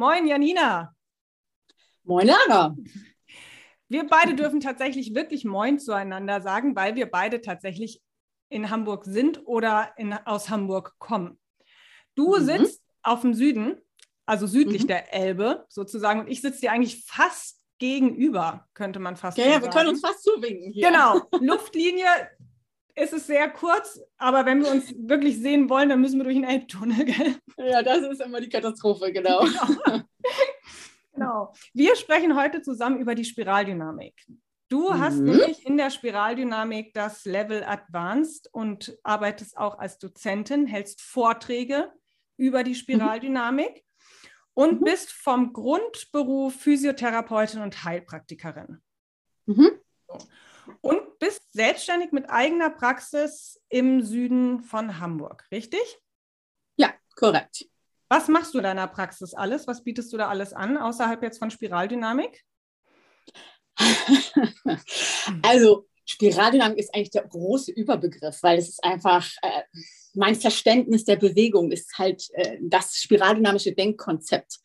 Moin, Janina. Moin, Lara. Wir beide dürfen tatsächlich wirklich Moin zueinander sagen, weil wir beide tatsächlich in Hamburg sind oder in, aus Hamburg kommen. Du mhm. sitzt auf dem Süden, also südlich mhm. der Elbe sozusagen, und ich sitze dir eigentlich fast gegenüber, könnte man fast ja, sagen. Ja, wir können uns fast zuwinken hier. Genau, Luftlinie ist es sehr kurz, aber wenn wir uns wirklich sehen wollen, dann müssen wir durch den Elbtunnel, gell? Ja, das ist immer die Katastrophe, genau. genau. genau. Wir sprechen heute zusammen über die Spiraldynamik. Du hast mhm. nämlich in der Spiraldynamik das Level Advanced und arbeitest auch als Dozentin, hältst Vorträge über die mhm. Spiraldynamik mhm. und bist vom Grundberuf Physiotherapeutin und Heilpraktikerin. Mhm. Und bist selbstständig mit eigener Praxis im Süden von Hamburg, richtig? Ja, korrekt. Was machst du in deiner Praxis alles? Was bietest du da alles an, außerhalb jetzt von Spiraldynamik? also Spiraldynamik ist eigentlich der große Überbegriff, weil es ist einfach, äh, mein Verständnis der Bewegung ist halt äh, das spiraldynamische Denkkonzept.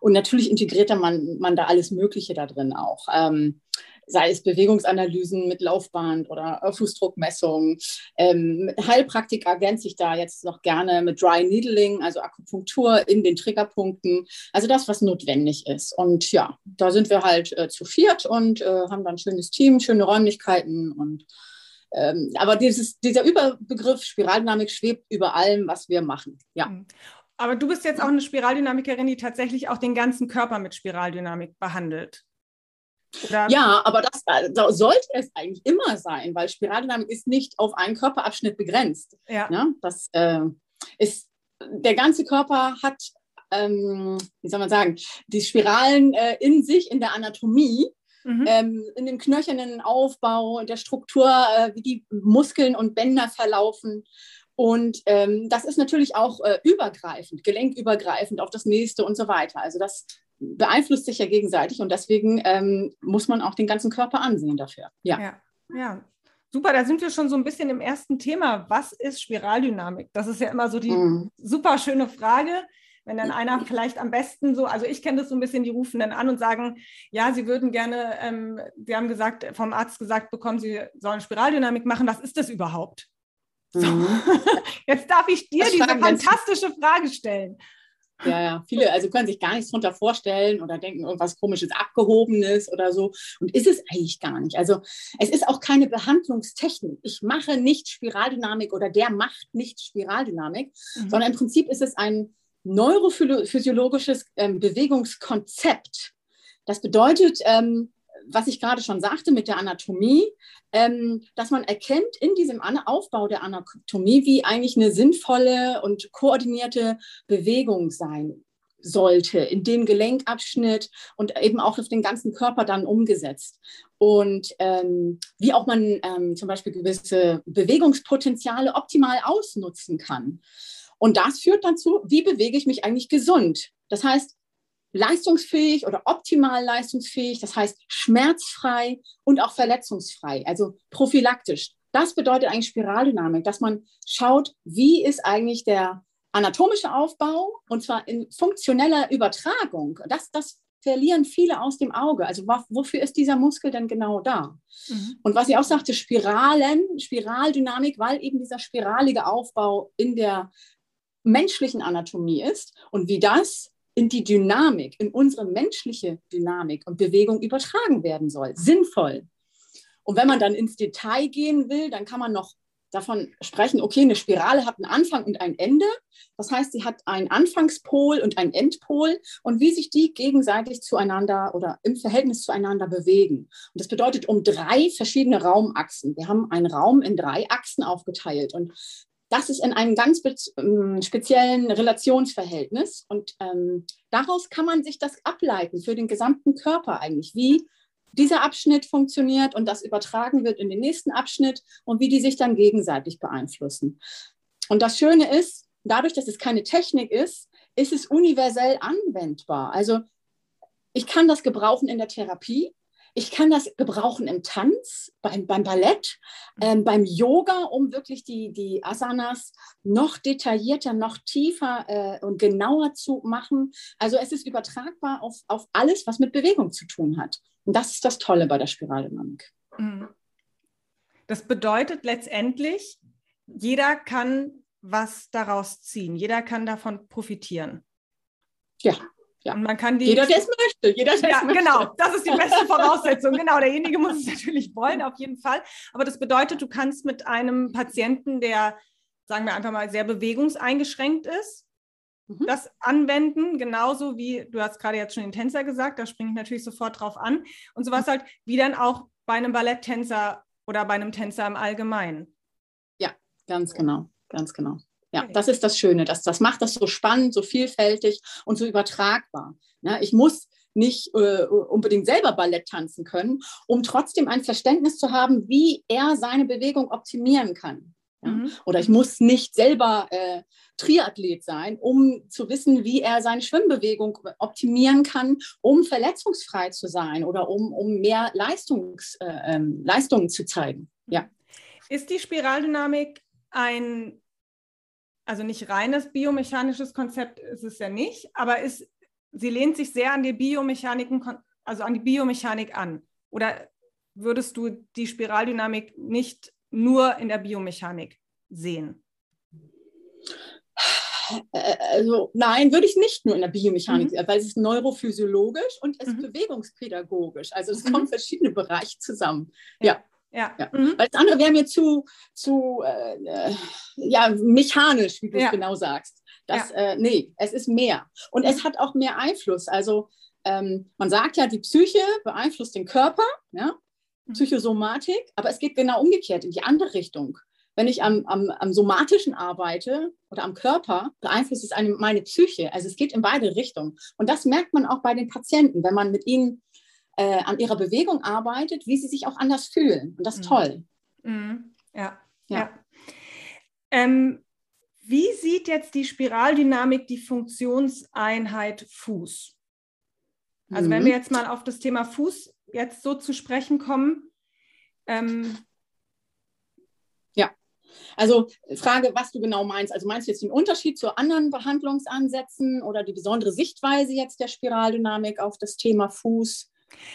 Und natürlich integriert man, man da alles Mögliche da drin auch. Ähm, sei es Bewegungsanalysen mit Laufband oder Fußdruckmessungen. Ähm, Heilpraktik ergänze ich da jetzt noch gerne mit Dry Needling, also Akupunktur in den Triggerpunkten. Also das, was notwendig ist. Und ja, da sind wir halt äh, zu viert und äh, haben dann ein schönes Team, schöne Räumlichkeiten und ähm, aber dieses, dieser Überbegriff Spiraldynamik schwebt über allem, was wir machen. Ja. Mhm. Aber du bist jetzt auch eine Spiraldynamikerin, die tatsächlich auch den ganzen Körper mit Spiraldynamik behandelt. Oder? Ja, aber das, das, sollte es eigentlich immer sein, weil Spiraldynamik ist nicht auf einen Körperabschnitt begrenzt. Ja. Ne? Das äh, ist, der ganze Körper hat, ähm, wie soll man sagen, die Spiralen äh, in sich, in der Anatomie, mhm. ähm, in dem knöchernen Aufbau, der Struktur, äh, wie die Muskeln und Bänder verlaufen. Und ähm, das ist natürlich auch äh, übergreifend, gelenkübergreifend auf das nächste und so weiter. Also das beeinflusst sich ja gegenseitig und deswegen ähm, muss man auch den ganzen Körper ansehen dafür. Ja. ja. ja. Super, da sind wir schon so ein bisschen im ersten Thema. Was ist Spiraldynamik? Das ist ja immer so die mm. super schöne Frage. Wenn dann einer vielleicht am besten so, also ich kenne das so ein bisschen, die rufen dann an und sagen, ja, sie würden gerne, ähm, sie haben gesagt, vom Arzt gesagt bekommen, sie sollen Spiraldynamik machen. Was ist das überhaupt? So. Mhm. Jetzt darf ich dir das diese fantastische Frage stellen. Ja, ja, viele also können sich gar nichts darunter vorstellen oder denken irgendwas komisches, abgehobenes oder so. Und ist es eigentlich gar nicht. Also es ist auch keine Behandlungstechnik. Ich mache nicht Spiraldynamik oder der macht nicht Spiraldynamik, mhm. sondern im Prinzip ist es ein neurophysiologisches ähm, Bewegungskonzept. Das bedeutet, ähm, was ich gerade schon sagte mit der Anatomie, ähm, dass man erkennt in diesem Aufbau der Anatomie, wie eigentlich eine sinnvolle und koordinierte Bewegung sein sollte, in dem Gelenkabschnitt und eben auch auf den ganzen Körper dann umgesetzt. Und ähm, wie auch man ähm, zum Beispiel gewisse Bewegungspotenziale optimal ausnutzen kann. Und das führt dazu, wie bewege ich mich eigentlich gesund? Das heißt, leistungsfähig oder optimal leistungsfähig, das heißt schmerzfrei und auch verletzungsfrei, also prophylaktisch. Das bedeutet eigentlich Spiraldynamik, dass man schaut, wie ist eigentlich der anatomische Aufbau und zwar in funktioneller Übertragung. Das, das verlieren viele aus dem Auge. Also wofür ist dieser Muskel denn genau da? Mhm. Und was ich auch sagte, Spiralen, Spiraldynamik, weil eben dieser spiralige Aufbau in der menschlichen Anatomie ist und wie das in die Dynamik, in unsere menschliche Dynamik und Bewegung übertragen werden soll. Sinnvoll. Und wenn man dann ins Detail gehen will, dann kann man noch davon sprechen, okay, eine Spirale hat einen Anfang und ein Ende. Das heißt, sie hat einen Anfangspol und einen Endpol und wie sich die gegenseitig zueinander oder im Verhältnis zueinander bewegen. Und das bedeutet um drei verschiedene Raumachsen. Wir haben einen Raum in drei Achsen aufgeteilt und das ist in einem ganz ähm, speziellen Relationsverhältnis und ähm, daraus kann man sich das ableiten für den gesamten Körper eigentlich, wie dieser Abschnitt funktioniert und das übertragen wird in den nächsten Abschnitt und wie die sich dann gegenseitig beeinflussen. Und das Schöne ist, dadurch, dass es keine Technik ist, ist es universell anwendbar. Also ich kann das gebrauchen in der Therapie, ich kann das gebrauchen im Tanz, beim, beim Ballett, mhm. ähm, beim Yoga, um wirklich die, die Asanas noch detaillierter, noch tiefer äh, und genauer zu machen. Also es ist übertragbar auf, auf alles, was mit Bewegung zu tun hat. Und das ist das Tolle bei der Spiraldynamik. Mhm. Das bedeutet letztendlich, jeder kann was daraus ziehen. Jeder kann davon profitieren. Ja, ja. Und man kann die, jeder, der es möchte. Jeder, der ja, möchte. Genau, das ist die beste Voraussetzung. genau, derjenige muss es natürlich wollen, auf jeden Fall. Aber das bedeutet, du kannst mit einem Patienten, der, sagen wir einfach mal, sehr bewegungseingeschränkt ist, mhm. das anwenden, genauso wie, du hast gerade jetzt schon den Tänzer gesagt, da springe ich natürlich sofort drauf an. Und sowas halt, wie dann auch bei einem Balletttänzer oder bei einem Tänzer im Allgemeinen. Ja, ganz genau, ganz genau. Ja, das ist das Schöne. Das, das macht das so spannend, so vielfältig und so übertragbar. Ja, ich muss nicht äh, unbedingt selber Ballett tanzen können, um trotzdem ein Verständnis zu haben, wie er seine Bewegung optimieren kann. Ja? Mhm. Oder ich muss nicht selber äh, Triathlet sein, um zu wissen, wie er seine Schwimmbewegung optimieren kann, um verletzungsfrei zu sein oder um, um mehr Leistungs, äh, ähm, Leistungen zu zeigen. Ja. Ist die Spiraldynamik ein also nicht reines biomechanisches Konzept ist es ja nicht, aber ist, sie lehnt sich sehr an die Biomechaniken, also an die Biomechanik an. Oder würdest du die Spiraldynamik nicht nur in der Biomechanik sehen? Äh, also nein, würde ich nicht nur in der Biomechanik, mhm. weil es ist neurophysiologisch und es ist mhm. bewegungspädagogisch. Also es mhm. kommen verschiedene Bereiche zusammen. Ja. ja. Ja. ja. Mhm. Weil das andere wäre mir zu, zu äh, ja, mechanisch, wie du ja. es genau sagst. Das, ja. äh, nee, es ist mehr. Und es hat auch mehr Einfluss. Also ähm, man sagt ja, die Psyche beeinflusst den Körper, ja? Mhm. Psychosomatik, aber es geht genau umgekehrt in die andere Richtung. Wenn ich am, am, am somatischen arbeite oder am Körper, beeinflusst es eine, meine Psyche. Also es geht in beide Richtungen. Und das merkt man auch bei den Patienten, wenn man mit ihnen äh, an ihrer Bewegung arbeitet, wie sie sich auch anders fühlen. Und das ist mhm. toll. Mhm. Ja, ja. ja. Ähm, wie sieht jetzt die Spiraldynamik die Funktionseinheit Fuß? Also mhm. wenn wir jetzt mal auf das Thema Fuß jetzt so zu sprechen kommen. Ähm, ja, also Frage, was du genau meinst. Also meinst du jetzt den Unterschied zu anderen Behandlungsansätzen oder die besondere Sichtweise jetzt der Spiraldynamik auf das Thema Fuß?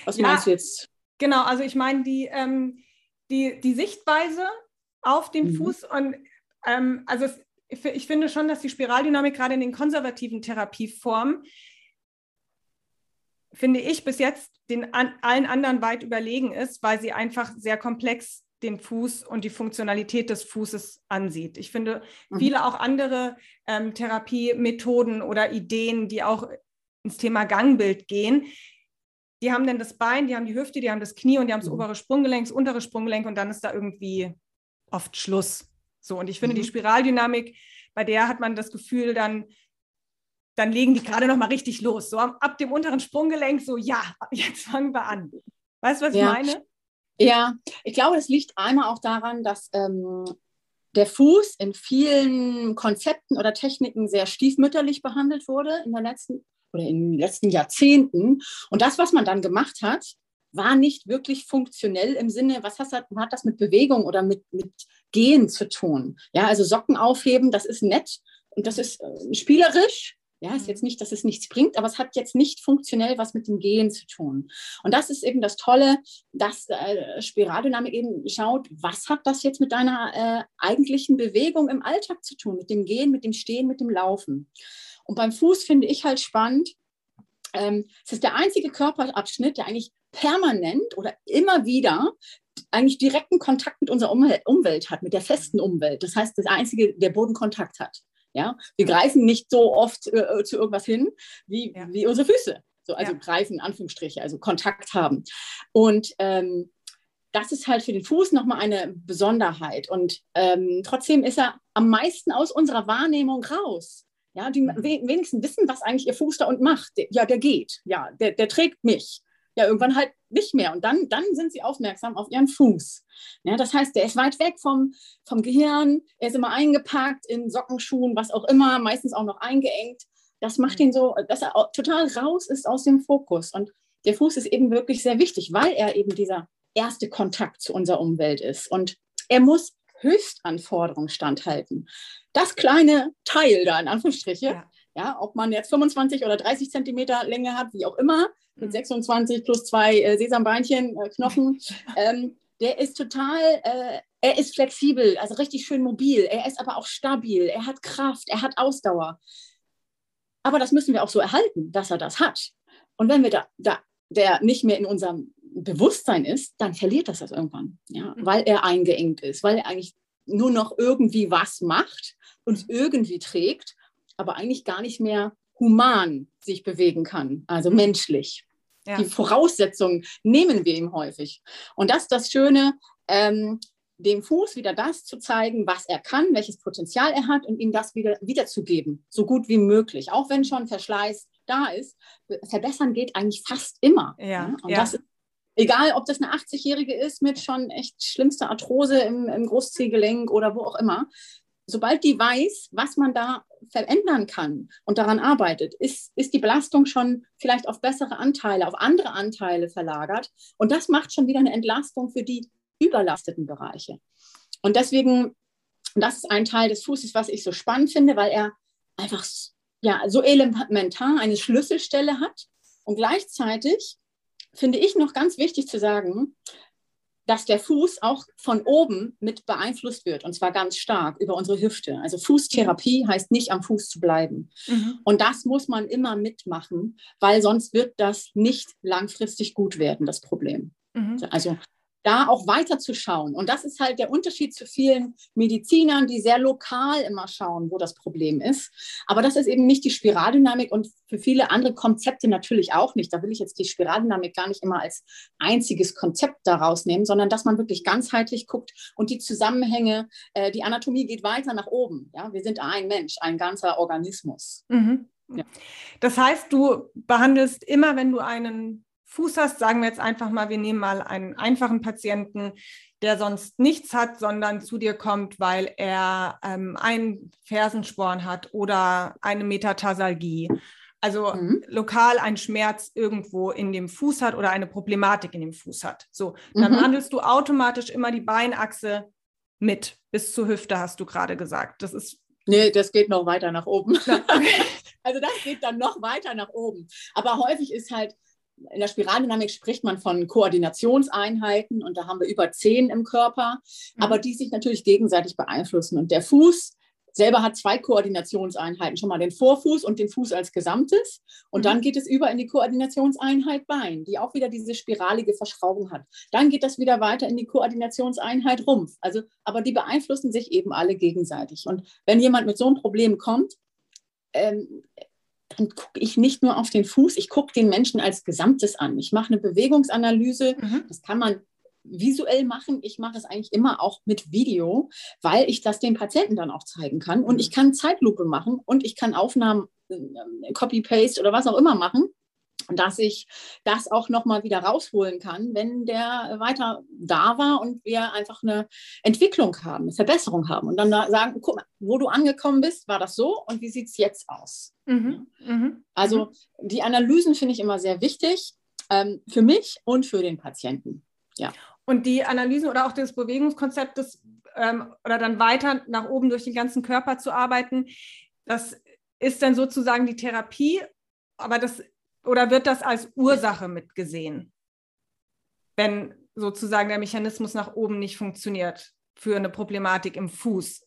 Was ja, meinst du jetzt? Genau, also ich meine die, ähm, die, die Sichtweise auf dem mhm. Fuß und ähm, also es, ich finde schon, dass die Spiraldynamik gerade in den konservativen Therapieformen, finde ich, bis jetzt den an, allen anderen weit überlegen ist, weil sie einfach sehr komplex den Fuß und die Funktionalität des Fußes ansieht. Ich finde mhm. viele auch andere ähm, Therapiemethoden oder Ideen, die auch ins Thema Gangbild gehen, die haben dann das Bein, die haben die Hüfte, die haben das Knie und die haben das mhm. obere Sprunggelenk, das untere Sprunggelenk und dann ist da irgendwie oft Schluss. So, und ich finde mhm. die Spiraldynamik, bei der hat man das Gefühl, dann, dann legen die gerade noch mal richtig los. So ab dem unteren Sprunggelenk, so ja, jetzt fangen wir an. Weißt du, was ja. ich meine? Ja, ich glaube, das liegt einmal auch daran, dass ähm, der Fuß in vielen Konzepten oder Techniken sehr stiefmütterlich behandelt wurde in der letzten oder in den letzten Jahrzehnten. Und das, was man dann gemacht hat, war nicht wirklich funktionell im Sinne, was hat, hat das mit Bewegung oder mit, mit Gehen zu tun? Ja, also Socken aufheben, das ist nett und das ist äh, spielerisch. Ja, ist jetzt nicht, dass es nichts bringt, aber es hat jetzt nicht funktionell was mit dem Gehen zu tun. Und das ist eben das Tolle, dass äh, Spiraldynamik eben schaut, was hat das jetzt mit deiner äh, eigentlichen Bewegung im Alltag zu tun, mit dem Gehen, mit dem Stehen, mit dem Laufen. Und beim Fuß finde ich halt spannend, ähm, es ist der einzige Körperabschnitt, der eigentlich permanent oder immer wieder eigentlich direkten Kontakt mit unserer Umwelt hat, mit der festen Umwelt. Das heißt, das einzige, der Bodenkontakt hat. Ja? Wir greifen nicht so oft äh, zu irgendwas hin wie, ja. wie unsere Füße. So, also ja. greifen, Anführungsstriche, also Kontakt haben. Und ähm, das ist halt für den Fuß nochmal eine Besonderheit. Und ähm, trotzdem ist er am meisten aus unserer Wahrnehmung raus. Ja, die mhm. wenigsten wissen, was eigentlich ihr Fuß da und macht. Ja, der geht. Ja, der, der trägt mich. Ja, irgendwann halt nicht mehr. Und dann, dann sind sie aufmerksam auf ihren Fuß. Ja, das heißt, der ist weit weg vom, vom Gehirn. Er ist immer eingepackt in Sockenschuhen, was auch immer, meistens auch noch eingeengt. Das macht mhm. ihn so, dass er total raus ist aus dem Fokus. Und der Fuß ist eben wirklich sehr wichtig, weil er eben dieser erste Kontakt zu unserer Umwelt ist. Und er muss Höchstanforderungen standhalten. Das kleine Teil da in Anführungsstriche, ja. ja. ob man jetzt 25 oder 30 Zentimeter Länge hat, wie auch immer, mit 26 mhm. plus zwei äh, Sesambeinchen, äh, Knochen, ähm, der ist total, äh, er ist flexibel, also richtig schön mobil. Er ist aber auch stabil, er hat Kraft, er hat Ausdauer. Aber das müssen wir auch so erhalten, dass er das hat. Und wenn wir da, da der nicht mehr in unserem Bewusstsein ist, dann verliert das das irgendwann, ja, mhm. weil er eingeengt ist, weil er eigentlich nur noch irgendwie was macht, uns irgendwie trägt, aber eigentlich gar nicht mehr human sich bewegen kann, also mhm. menschlich. Ja. Die Voraussetzungen nehmen wir ihm häufig. Und das ist das Schöne, ähm, dem Fuß wieder das zu zeigen, was er kann, welches Potenzial er hat und ihm das wieder wiederzugeben, so gut wie möglich. Auch wenn schon Verschleiß da ist, verbessern geht eigentlich fast immer. Ja, und ja. das ist egal, ob das eine 80-Jährige ist mit schon echt schlimmster Arthrose im, im Großzehgelenk oder wo auch immer. Sobald die weiß, was man da verändern kann und daran arbeitet, ist, ist die Belastung schon vielleicht auf bessere Anteile, auf andere Anteile verlagert. Und das macht schon wieder eine Entlastung für die überlasteten Bereiche. Und deswegen, das ist ein Teil des Fußes, was ich so spannend finde, weil er einfach ja, so elementar eine Schlüsselstelle hat. Und gleichzeitig finde ich noch ganz wichtig zu sagen, dass der Fuß auch von oben mit beeinflusst wird und zwar ganz stark über unsere Hüfte. Also Fußtherapie heißt nicht am Fuß zu bleiben. Mhm. Und das muss man immer mitmachen, weil sonst wird das nicht langfristig gut werden, das Problem. Mhm. Also da auch weiter zu schauen. Und das ist halt der Unterschied zu vielen Medizinern, die sehr lokal immer schauen, wo das Problem ist. Aber das ist eben nicht die Spiraldynamik und für viele andere Konzepte natürlich auch nicht. Da will ich jetzt die Spiraldynamik gar nicht immer als einziges Konzept daraus nehmen, sondern dass man wirklich ganzheitlich guckt und die Zusammenhänge, äh, die Anatomie geht weiter nach oben. Ja, wir sind ein Mensch, ein ganzer Organismus. Mhm. Ja. Das heißt, du behandelst immer, wenn du einen Fuß hast, sagen wir jetzt einfach mal, wir nehmen mal einen einfachen Patienten, der sonst nichts hat, sondern zu dir kommt, weil er ähm, einen Fersensporn hat oder eine Metatarsalgie. Also mhm. lokal ein Schmerz irgendwo in dem Fuß hat oder eine Problematik in dem Fuß hat. So, dann mhm. handelst du automatisch immer die Beinachse mit bis zur Hüfte, hast du gerade gesagt. Das ist Nee, das geht noch weiter nach oben. also das geht dann noch weiter nach oben. Aber häufig ist halt in der Spiraldynamik spricht man von Koordinationseinheiten und da haben wir über zehn im Körper, mhm. aber die sich natürlich gegenseitig beeinflussen. Und der Fuß selber hat zwei Koordinationseinheiten, schon mal den Vorfuß und den Fuß als Gesamtes. Und mhm. dann geht es über in die Koordinationseinheit Bein, die auch wieder diese spiralige Verschraubung hat. Dann geht das wieder weiter in die Koordinationseinheit Rumpf. Also, aber die beeinflussen sich eben alle gegenseitig. Und wenn jemand mit so einem Problem kommt, ähm, dann gucke ich nicht nur auf den Fuß, ich gucke den Menschen als Gesamtes an. Ich mache eine Bewegungsanalyse, mhm. das kann man visuell machen. Ich mache es eigentlich immer auch mit Video, weil ich das den Patienten dann auch zeigen kann. Und ich kann Zeitlupe machen und ich kann Aufnahmen, äh, Copy-Paste oder was auch immer machen dass ich das auch nochmal wieder rausholen kann, wenn der weiter da war und wir einfach eine Entwicklung haben, eine Verbesserung haben und dann sagen, guck mal, wo du angekommen bist, war das so und wie sieht es jetzt aus? Mhm. Mhm. Also mhm. die Analysen finde ich immer sehr wichtig ähm, für mich und für den Patienten. Ja. Und die Analysen oder auch das Bewegungskonzept des, ähm, oder dann weiter nach oben durch den ganzen Körper zu arbeiten, das ist dann sozusagen die Therapie, aber das oder wird das als Ursache mitgesehen, wenn sozusagen der Mechanismus nach oben nicht funktioniert für eine Problematik im Fuß?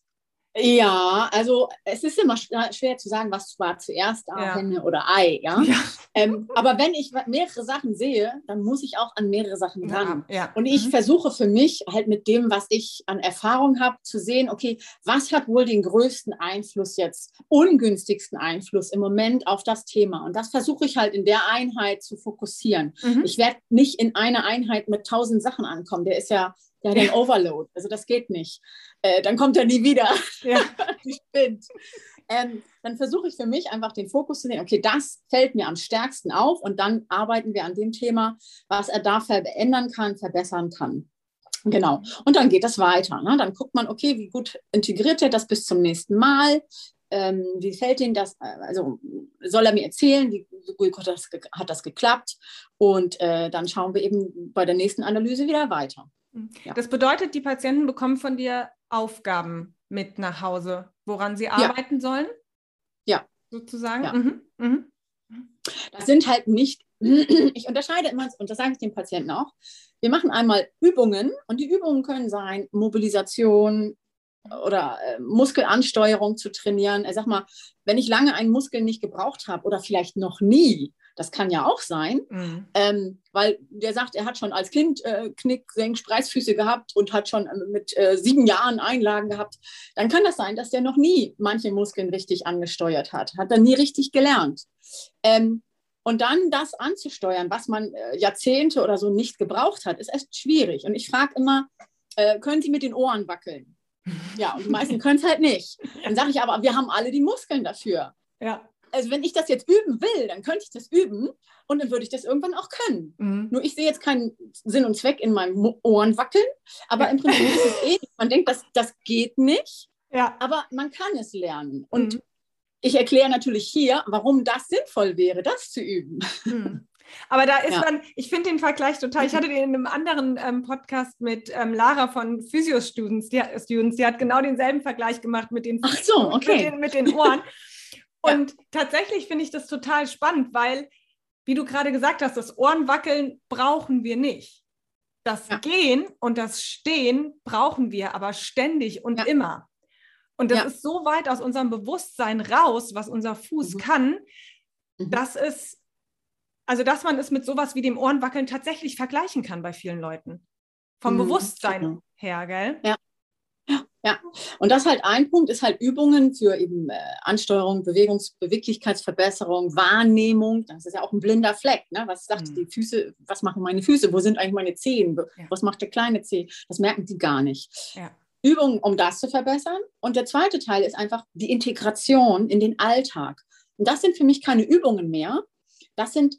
Ja, also es ist immer schwer zu sagen, was war zuerst, ja. Henne oder Ei. Ja? ja. Ähm, aber wenn ich mehrere Sachen sehe, dann muss ich auch an mehrere Sachen ran. Ja, Und ich mhm. versuche für mich halt mit dem, was ich an Erfahrung habe, zu sehen, okay, was hat wohl den größten Einfluss jetzt, ungünstigsten Einfluss im Moment auf das Thema. Und das versuche ich halt in der Einheit zu fokussieren. Mhm. Ich werde nicht in einer Einheit mit tausend Sachen ankommen. Der ist ja ja, den Overload. Also das geht nicht. Äh, dann kommt er nie wieder. Ja. Die spinnt. Ähm, dann versuche ich für mich einfach den Fokus zu nehmen, okay, das fällt mir am stärksten auf und dann arbeiten wir an dem Thema, was er da verändern kann, verbessern kann. Genau. Und dann geht das weiter. Ne? Dann guckt man, okay, wie gut integriert er das bis zum nächsten Mal? ähm, wie fällt Ihnen das? Also soll er mir erzählen, wie gut hat das, hat das geklappt? Und äh, dann schauen wir eben bei der nächsten Analyse wieder weiter. Mhm. Ja. Das bedeutet, die Patienten bekommen von dir Aufgaben mit nach Hause, woran sie arbeiten ja. sollen? Ja. Sozusagen? Ja. Mhm. Mhm. Das sind halt nicht, ich unterscheide immer, und das sage ich den Patienten auch, wir machen einmal Übungen und die Übungen können sein Mobilisation, oder äh, Muskelansteuerung zu trainieren. Ich sag mal, wenn ich lange einen Muskel nicht gebraucht habe oder vielleicht noch nie, das kann ja auch sein, mhm. ähm, weil der sagt, er hat schon als Kind äh, Knick, Senk, Spreizfüße gehabt und hat schon äh, mit äh, sieben Jahren Einlagen gehabt, dann kann das sein, dass der noch nie manche Muskeln richtig angesteuert hat, hat er nie richtig gelernt. Ähm, und dann das anzusteuern, was man äh, Jahrzehnte oder so nicht gebraucht hat, ist echt schwierig. Und ich frage immer, äh, können Sie mit den Ohren wackeln? Ja, und die meisten können es halt nicht. Dann sage ich aber, wir haben alle die Muskeln dafür. Ja. Also wenn ich das jetzt üben will, dann könnte ich das üben und dann würde ich das irgendwann auch können. Mhm. Nur ich sehe jetzt keinen Sinn und Zweck in meinen Ohren wackeln, aber im Prinzip ist es eh, man denkt, das, das geht nicht, ja. aber man kann es lernen. Und mhm. ich erkläre natürlich hier, warum das sinnvoll wäre, das zu üben. Mhm. Aber da ist ja. dann, ich finde den Vergleich total, ich hatte den in einem anderen ähm, Podcast mit ähm, Lara von Physio Students die, Students, die hat genau denselben Vergleich gemacht mit den, Ach so, okay. mit, den, mit den Ohren. Und ja. tatsächlich finde ich das total spannend, weil, wie du gerade gesagt hast, das Ohrenwackeln brauchen wir nicht. Das ja. Gehen und das Stehen brauchen wir aber ständig und immer. Und das ist so weit aus unserem Bewusstsein raus, was unser Fuß mhm. kann, mhm. dass es also, dass man es mit sowas wie dem Ohrenwackeln tatsächlich vergleichen kann bei vielen Leuten. Vom mhm, Bewusstsein her, gell? Ja. Ja, und das halt ein Punkt ist halt Übungen für eben äh, Ansteuerung, Bewegungs-, Beweglichkeitsverbesserung, Wahrnehmung. Das ist ja auch ein blinder Fleck. Ne? Was sagt mhm. die Füße? Was machen meine Füße? Wo sind eigentlich meine Zehen? Ja. Was macht der kleine Zeh? Das merken die gar nicht. Ja. Übungen, um das zu verbessern. Und der zweite Teil ist einfach die Integration in den Alltag. Und das sind für mich keine Übungen mehr. Das sind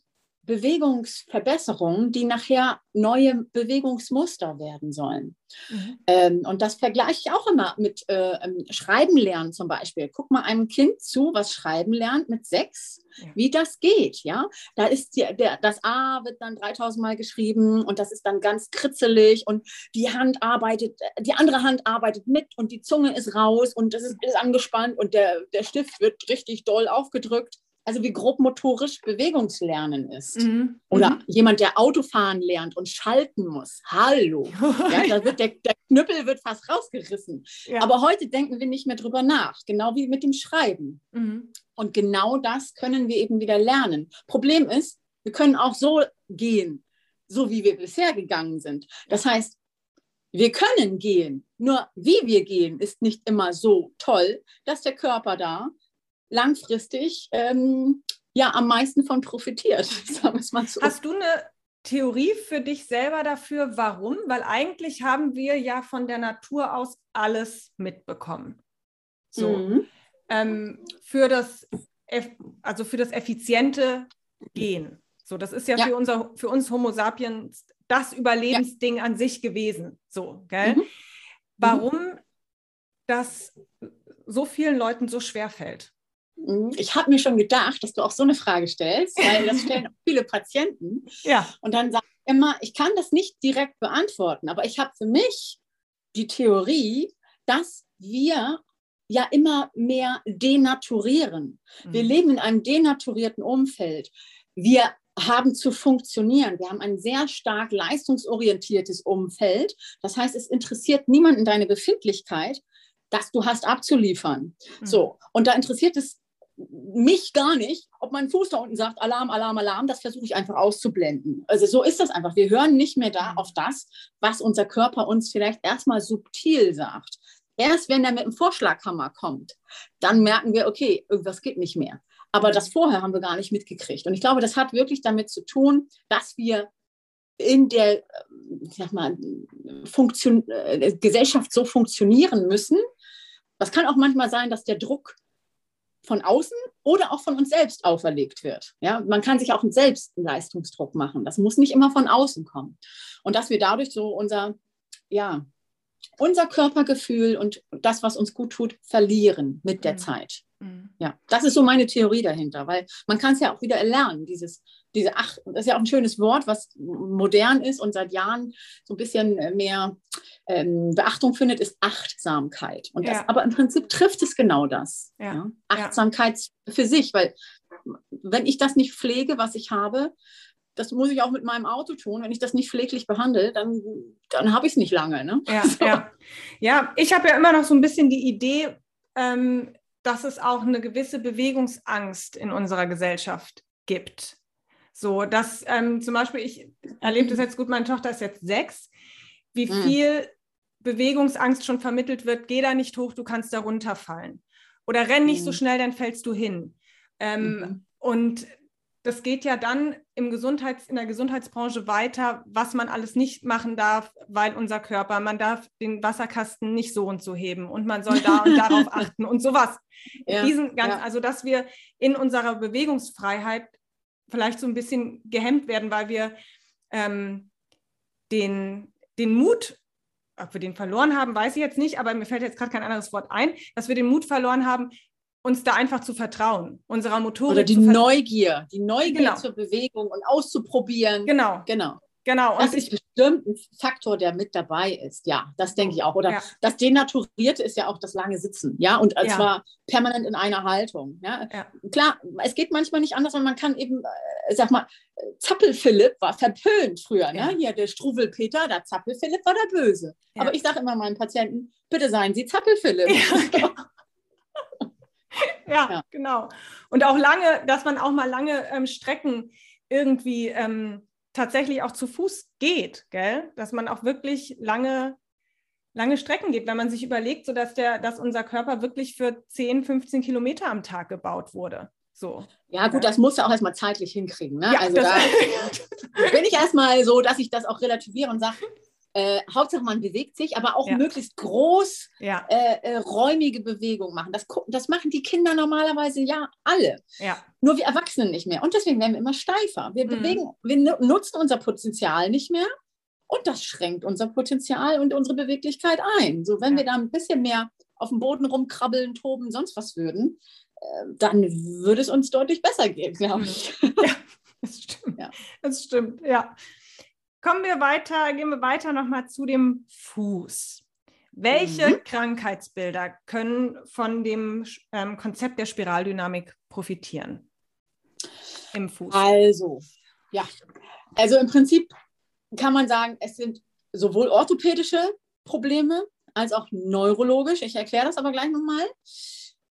Bewegungsverbesserungen, die nachher neue Bewegungsmuster werden sollen. Mhm. Ähm, und das vergleiche ich auch immer mit äh, ähm, Schreiben lernen zum Beispiel. Guck mal einem Kind zu, was Schreiben lernt mit sechs, ja. wie das geht. Ja, da ist die, der, das A wird dann 3000 Mal geschrieben und das ist dann ganz kritzelig und die Hand arbeitet, die andere Hand arbeitet mit und die Zunge ist raus und das ist, ist angespannt und der, der Stift wird richtig doll aufgedrückt also wie grobmotorisch Bewegungslernen ist. Mhm. Oder mhm. jemand, der Autofahren lernt und schalten muss. Hallo. ja, da wird der, der, Knüppel wird fast rausgerissen. Ja. Aber heute denken wir nicht mehr drüber nach, genau wie mit dem Schreiben. Mhm. Und genau das können wir eben wieder lernen. Problem ist, wir können auch so gehen, so wie wir bisher gegangen sind. Das heißt, wir können gehen, nur wie wir gehen, ist nicht immer so toll, dass der Körper da langfristig ähm, ja am meisten von profitiert, sagen wir es mal so. Hast du eine Theorie für dich selber dafür, warum? Weil eigentlich haben wir ja von der Natur aus alles mitbekommen. So. Mhm. Ähm, für das also für das effiziente Gehen. So, das ist ja, ja. Für, unser, für uns Homo sapiens das Überlebensding ja. an sich gewesen. So, gell? Mhm. Warum das so vielen Leuten so schwer fällt? Mhm. Ich habe mir schon gedacht, dass du auch so eine Frage stellst, weil das stellen auch viele Patienten. Ja. Und dann sage ich immer, ich kann das nicht direkt beantworten, aber ich habe für mich die Theorie, dass wir ja immer mehr denaturieren. Mhm. Wir leben in einem denaturierten Umfeld. Wir haben zu funktionieren. Wir haben ein sehr stark leistungsorientiertes Umfeld. Das heißt, es interessiert niemanden deine Befindlichkeit, dass du hast abzuliefern. Mhm. So, und da interessiert es mich gar nicht, ob mein Fuß da unten sagt, Alarm, Alarm, Alarm, das versuche ich einfach auszublenden. Also so ist das einfach. Wir hören nicht mehr da auf das, was unser Körper uns vielleicht erstmal subtil sagt. Erst wenn er mit dem Vorschlaghammer kommt, dann merken wir, okay, irgendwas geht nicht mehr. Aber das vorher haben wir gar nicht mitgekriegt. Und ich glaube, das hat wirklich damit zu tun, dass wir in der sag mal, Funktion, äh, Gesellschaft so funktionieren müssen. Das kann auch manchmal sein, dass der Druck von außen oder auch von uns selbst auferlegt wird. Ja, man kann sich auch selbst einen Leistungsdruck machen. Das muss nicht immer von außen kommen. Und dass wir dadurch so unser, ja, unser Körpergefühl und das, was uns gut tut, verlieren mit der mhm. Zeit. Mhm. Ja, das ist so meine Theorie dahinter, weil man kann es ja auch wieder erlernen, dieses, diese Ach, das ist ja auch ein schönes Wort, was modern ist und seit Jahren so ein bisschen mehr ähm, Beachtung findet, ist Achtsamkeit. Und das, ja. aber im Prinzip trifft es genau das. Ja. Ja? Achtsamkeit für sich, weil wenn ich das nicht pflege, was ich habe, das muss ich auch mit meinem Auto tun. Wenn ich das nicht pfleglich behandle, dann, dann habe ich es nicht lange. Ne? Ja, so. ja. ja ich habe ja immer noch so ein bisschen die Idee, ähm, dass es auch eine gewisse Bewegungsangst in unserer Gesellschaft gibt. So, dass ähm, zum Beispiel, ich erlebe das jetzt gut, meine Tochter ist jetzt sechs, wie mhm. viel Bewegungsangst schon vermittelt wird, geh da nicht hoch, du kannst da runterfallen. Oder renn nicht mhm. so schnell, dann fällst du hin. Ähm, mhm. Und das geht ja dann im Gesundheits-, in der Gesundheitsbranche weiter, was man alles nicht machen darf, weil unser Körper, man darf den Wasserkasten nicht so und so heben und man soll da und darauf achten und sowas. Ja, Diesen ganz, ja. Also, dass wir in unserer Bewegungsfreiheit vielleicht so ein bisschen gehemmt werden, weil wir ähm, den, den Mut, ob wir den verloren haben, weiß ich jetzt nicht, aber mir fällt jetzt gerade kein anderes Wort ein, dass wir den Mut verloren haben, uns da einfach zu vertrauen, unserer Motorik. Oder die Neugier, die Neugier genau. zur Bewegung und auszuprobieren. Genau. Genau. Genau. Und das ist bestimmt ein Faktor, der mit dabei ist. Ja, das denke ich auch. Oder ja. das Denaturierte ist ja auch das lange Sitzen. Ja, und ja. zwar permanent in einer Haltung. Ja? ja? Klar, es geht manchmal nicht anders, weil man kann eben, äh, sag mal, Zappel-Philipp war verpönt früher. Ne? Hier der Struwel-Peter, der Zappel-Philipp war der Böse. Aber ich sage immer meinen Patienten, bitte seien Sie Zappel-Philipp. Ja, ja, ja, genau. Und auch lange, dass man auch mal lange ähm, Strecken irgendwie ähm, tatsächlich auch zu Fuß geht, gell? Dass man auch wirklich lange, lange Strecken geht, wenn man sich überlegt, so dass der, dass unser Körper wirklich für 10, 15 Kilometer am Tag gebaut wurde. So. Ja, gut, das muss ja auch erstmal zeitlich hinkriegen. Ne? Ja, also da bin ich erstmal so, dass ich das auch relativiere und sage, äh, Hauptsache man bewegt sich, aber auch ja. möglichst groß ja. äh, äh, räumige Bewegung machen. Das, das machen die Kinder normalerweise ja alle. Ja. Nur wir Erwachsenen nicht mehr. Und deswegen werden wir immer steifer. Wir mhm. bewegen, wir nutzen unser Potenzial nicht mehr und das schränkt unser Potenzial und unsere Beweglichkeit ein. So, wenn wir da ein bisschen mehr auf dem Boden rumkrabbeln, toben, sonst was würden, äh, dann würde es uns deutlich besser gehen, glaube ich. Ja, das stimmt. Ja. Das stimmt, ja. Kommen wir weiter, gehen wir weiter nochmal zu dem Fuß. Welche mhm. Krankheitsbilder können von dem ähm, Konzept der Spiraldynamik profitieren im Fuß? Also, ja, also im Prinzip kann man sagen, es sind sowohl orthopädische Probleme als auch neurologisch. Ich erkläre das aber gleich nochmal.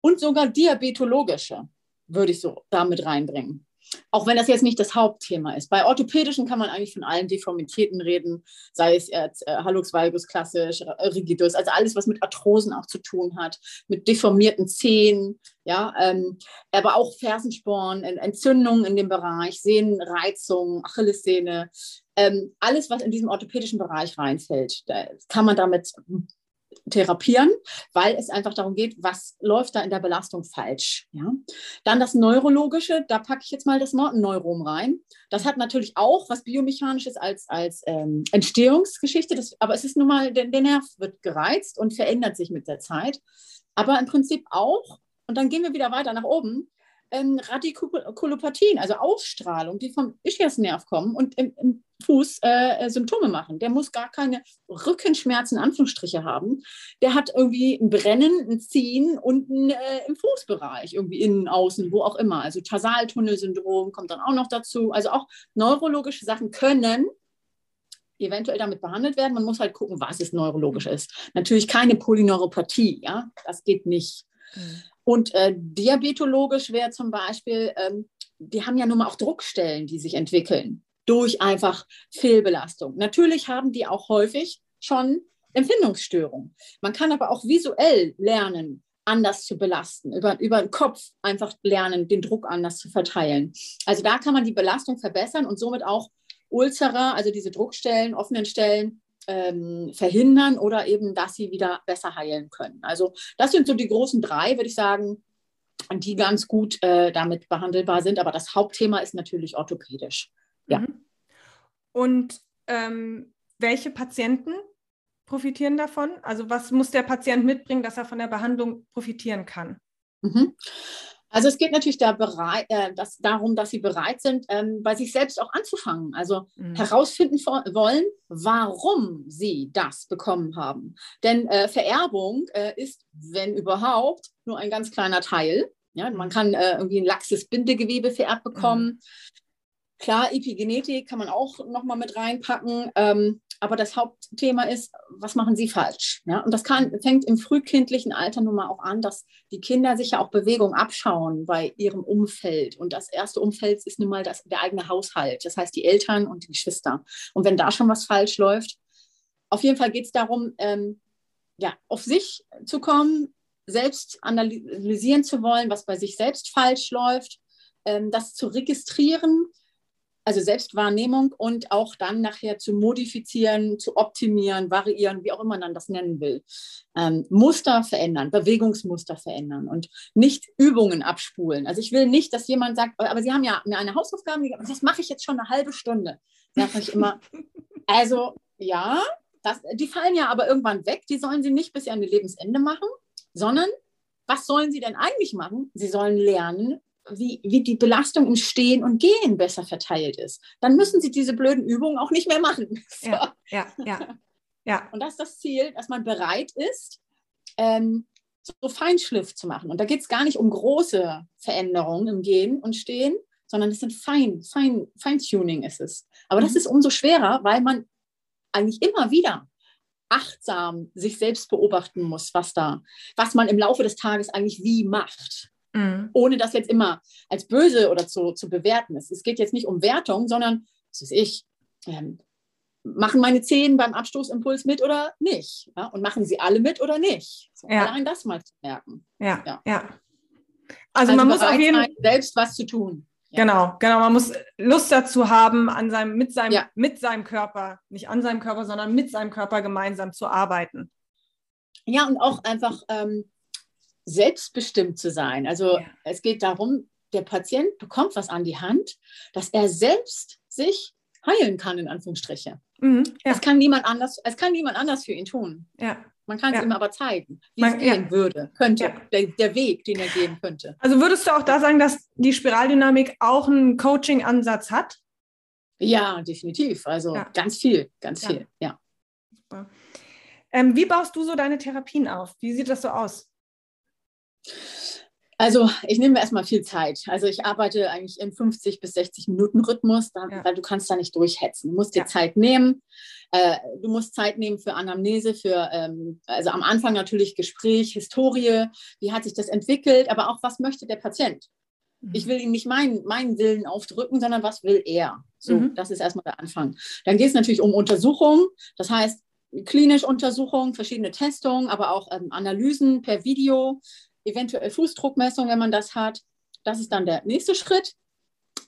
Und sogar diabetologische würde ich so damit reinbringen. Auch wenn das jetzt nicht das Hauptthema ist. Bei orthopädischen kann man eigentlich von allen Deformitäten reden, sei es jetzt äh, Hallux valgus klassisch, äh, Rigidus, also alles, was mit Arthrosen auch zu tun hat, mit deformierten Zehen, ja, ähm, aber auch Fersensporn, Entzündungen in dem Bereich, Sehnenreizungen, Achillessehne, ähm, alles, was in diesem orthopädischen Bereich reinfällt, kann man damit therapieren, weil es einfach darum geht, was läuft da in der Belastung falsch. Ja? Dann das Neurologische, da packe ich jetzt mal das Neurom rein. Das hat natürlich auch was Biomechanisches als, als ähm, Entstehungsgeschichte, das, aber es ist nun mal, der, der Nerv wird gereizt und verändert sich mit der Zeit. Aber im Prinzip auch, und dann gehen wir wieder weiter nach oben, ähm, Radikulopathien, also Ausstrahlung, die vom Ischiasnerv kommen und im, im Fuß äh, äh, Symptome machen. Der muss gar keine Rückenschmerzen, Anführungsstriche haben. Der hat irgendwie ein Brennen, ein Ziehen unten äh, im Fußbereich, irgendwie innen, außen, wo auch immer. Also Tasaltunnelsyndrom kommt dann auch noch dazu. Also auch neurologische Sachen können eventuell damit behandelt werden. Man muss halt gucken, was es neurologisch ist. Natürlich keine Polyneuropathie, ja, das geht nicht. Mhm. Und äh, diabetologisch wäre zum Beispiel, ähm, die haben ja nun mal auch Druckstellen, die sich entwickeln durch einfach Fehlbelastung. Natürlich haben die auch häufig schon Empfindungsstörungen. Man kann aber auch visuell lernen, anders zu belasten, über, über den Kopf einfach lernen, den Druck anders zu verteilen. Also da kann man die Belastung verbessern und somit auch Ulzera, also diese Druckstellen, offenen Stellen, ähm, verhindern oder eben, dass sie wieder besser heilen können. Also das sind so die großen drei, würde ich sagen, die ganz gut äh, damit behandelbar sind. Aber das Hauptthema ist natürlich orthopädisch. Ja. Mhm. Und ähm, welche Patienten profitieren davon? Also was muss der Patient mitbringen, dass er von der Behandlung profitieren kann? Mhm. Also es geht natürlich da bereit, äh, das, darum, dass sie bereit sind, ähm, bei sich selbst auch anzufangen. Also mhm. herausfinden wollen, warum sie das bekommen haben. Denn äh, Vererbung äh, ist, wenn überhaupt, nur ein ganz kleiner Teil. Ja, man mhm. kann äh, irgendwie ein laxes Bindegewebe vererbt bekommen. Mhm. Klar, Epigenetik kann man auch nochmal mit reinpacken. Ähm, aber das Hauptthema ist, was machen sie falsch? Ja? Und das kann, fängt im frühkindlichen Alter nun mal auch an, dass die Kinder sich ja auch Bewegung abschauen bei ihrem Umfeld. Und das erste Umfeld ist nun mal das, der eigene Haushalt. Das heißt, die Eltern und die Geschwister. Und wenn da schon was falsch läuft, auf jeden Fall geht es darum, ähm, ja, auf sich zu kommen, selbst analysieren zu wollen, was bei sich selbst falsch läuft, ähm, das zu registrieren also Selbstwahrnehmung und auch dann nachher zu modifizieren, zu optimieren, variieren, wie auch immer man das nennen will. Ähm, Muster verändern, Bewegungsmuster verändern und nicht Übungen abspulen. Also ich will nicht, dass jemand sagt, aber Sie haben ja eine Hausaufgabe, das mache ich jetzt schon eine halbe Stunde. Sage ich immer, also ja, das, die fallen ja aber irgendwann weg, die sollen Sie nicht bis an ihr Lebensende machen, sondern was sollen sie denn eigentlich machen? Sie sollen lernen, wie, wie die Belastung im Stehen und Gehen besser verteilt ist. Dann müssen sie diese blöden Übungen auch nicht mehr machen. So. Ja, ja, ja, ja. Und das ist das Ziel, dass man bereit ist, ähm, so Feinschliff zu machen. Und da geht es gar nicht um große Veränderungen im Gehen und Stehen, sondern es sind Fein, Fein, Feintuning ist es. Aber das mhm. ist umso schwerer, weil man eigentlich immer wieder achtsam sich selbst beobachten muss, was da, was man im Laufe des Tages eigentlich wie macht. Mhm. Ohne das jetzt immer als böse oder zu, zu bewerten. Es, es geht jetzt nicht um Wertung, sondern, was ist ich, ähm, machen meine Zehen beim Abstoßimpuls mit oder nicht? Ja? Und machen sie alle mit oder nicht? So, ja. Allein das mal zu merken. Ja, ja. ja. Also, also, man muss auf jeden Fall selbst was zu tun. Genau, genau. Man muss Lust dazu haben, an seinem, mit, seinem, mit seinem Körper, nicht an seinem Körper, sondern mit seinem Körper gemeinsam zu arbeiten. Ja, und auch einfach ähm, selbstbestimmt zu sein. Also ja. es geht darum, der Patient bekommt was an die Hand, dass er selbst sich heilen kann, in Anführungsstriche. Mhm, ja. Es kann niemand anders, es kann niemand anders für ihn tun. Ja. Man kann es ja. ihm aber zeigen, wie Man, es gehen ja. würde, könnte, der, der, Weg, den er gehen könnte. Also würdest du auch da sagen, dass die Spiraldynamik auch einen Coaching-Ansatz hat? Ja, definitiv. Also ganz viel, ganz viel, ja. Ähm, wie baust du so deine Therapien auf? Wie sieht das so aus? Also ich nehme erstmal viel Zeit. Also ich arbeite eigentlich im 50 bis 60 Minuten Rhythmus, da, ja. weil du kannst da nicht durchhetzen. Du musst dir ja. Zeit nehmen. Äh, du musst Zeit nehmen für Anamnese, für ähm, also am Anfang natürlich Gespräch, Historie, wie hat sich das entwickelt, aber auch was möchte der Patient. Mhm. Ich will ihm nicht meinen, meinen Willen aufdrücken, sondern was will er. So, mhm. das ist erstmal der Anfang. Dann geht es natürlich um Untersuchungen. Das heißt, klinische Untersuchungen, verschiedene Testungen, aber auch ähm, Analysen per Video eventuell Fußdruckmessung, wenn man das hat. Das ist dann der nächste Schritt.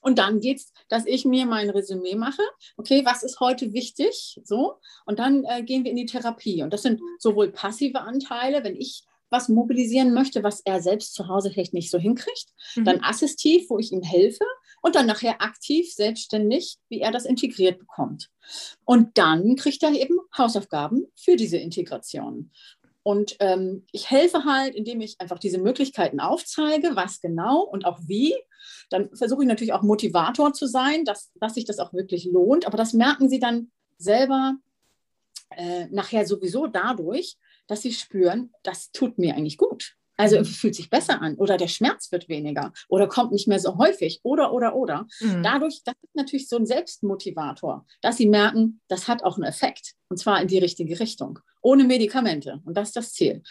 Und dann geht es, dass ich mir mein Resümee mache. Okay, was ist heute wichtig? So. Und dann äh, gehen wir in die Therapie. Und das sind sowohl passive Anteile, wenn ich was mobilisieren möchte, was er selbst zu Hause vielleicht nicht so hinkriegt. Mhm. Dann assistiv, wo ich ihm helfe. Und dann nachher aktiv, selbstständig, wie er das integriert bekommt. Und dann kriegt er eben Hausaufgaben für diese Integration. Und ähm, ich helfe halt, indem ich einfach diese Möglichkeiten aufzeige, was genau und auch wie. Dann versuche ich natürlich auch Motivator zu sein, dass, dass sich das auch wirklich lohnt. Aber das merken sie dann selber äh, nachher sowieso dadurch, dass sie spüren, das tut mir eigentlich gut. Also mhm. fühlt sich besser an oder der Schmerz wird weniger oder kommt nicht mehr so häufig oder, oder, oder. Mhm. Dadurch, das ist natürlich so ein Selbstmotivator, dass sie merken, das hat auch einen Effekt und zwar in die richtige Richtung, ohne Medikamente. Und das ist das Ziel.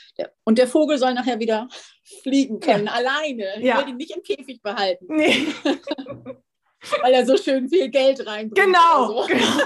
und der Vogel soll nachher wieder fliegen können, ja. alleine. Ja. Ich will ihn nicht im Käfig behalten. Nee. Weil er so schön viel Geld reinbringt. Genau. So. genau.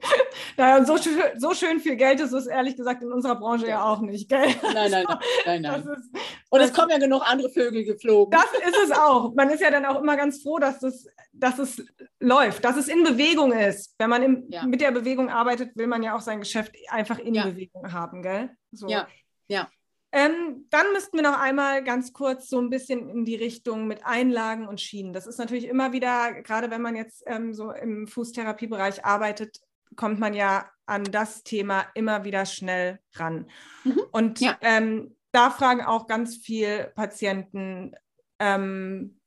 Naja, so, so schön viel Geld ist es ehrlich gesagt in unserer Branche ja, ja auch nicht, gell? Nein, nein, nein, nein. Ist, und es kommen ja genug andere Vögel geflogen. Das ist es auch. Man ist ja dann auch immer ganz froh, dass, das, dass es läuft, dass es in Bewegung ist. Wenn man im, ja. mit der Bewegung arbeitet, will man ja auch sein Geschäft einfach in ja. Bewegung haben, gell? So. Ja, ja. Ähm, dann müssten wir noch einmal ganz kurz so ein bisschen in die Richtung mit Einlagen und Schienen. Das ist natürlich immer wieder, gerade wenn man jetzt ähm, so im Fußtherapiebereich arbeitet, kommt man ja an das Thema immer wieder schnell ran. Mhm. Und ja. ähm, da fragen auch ganz viele Patienten ähm,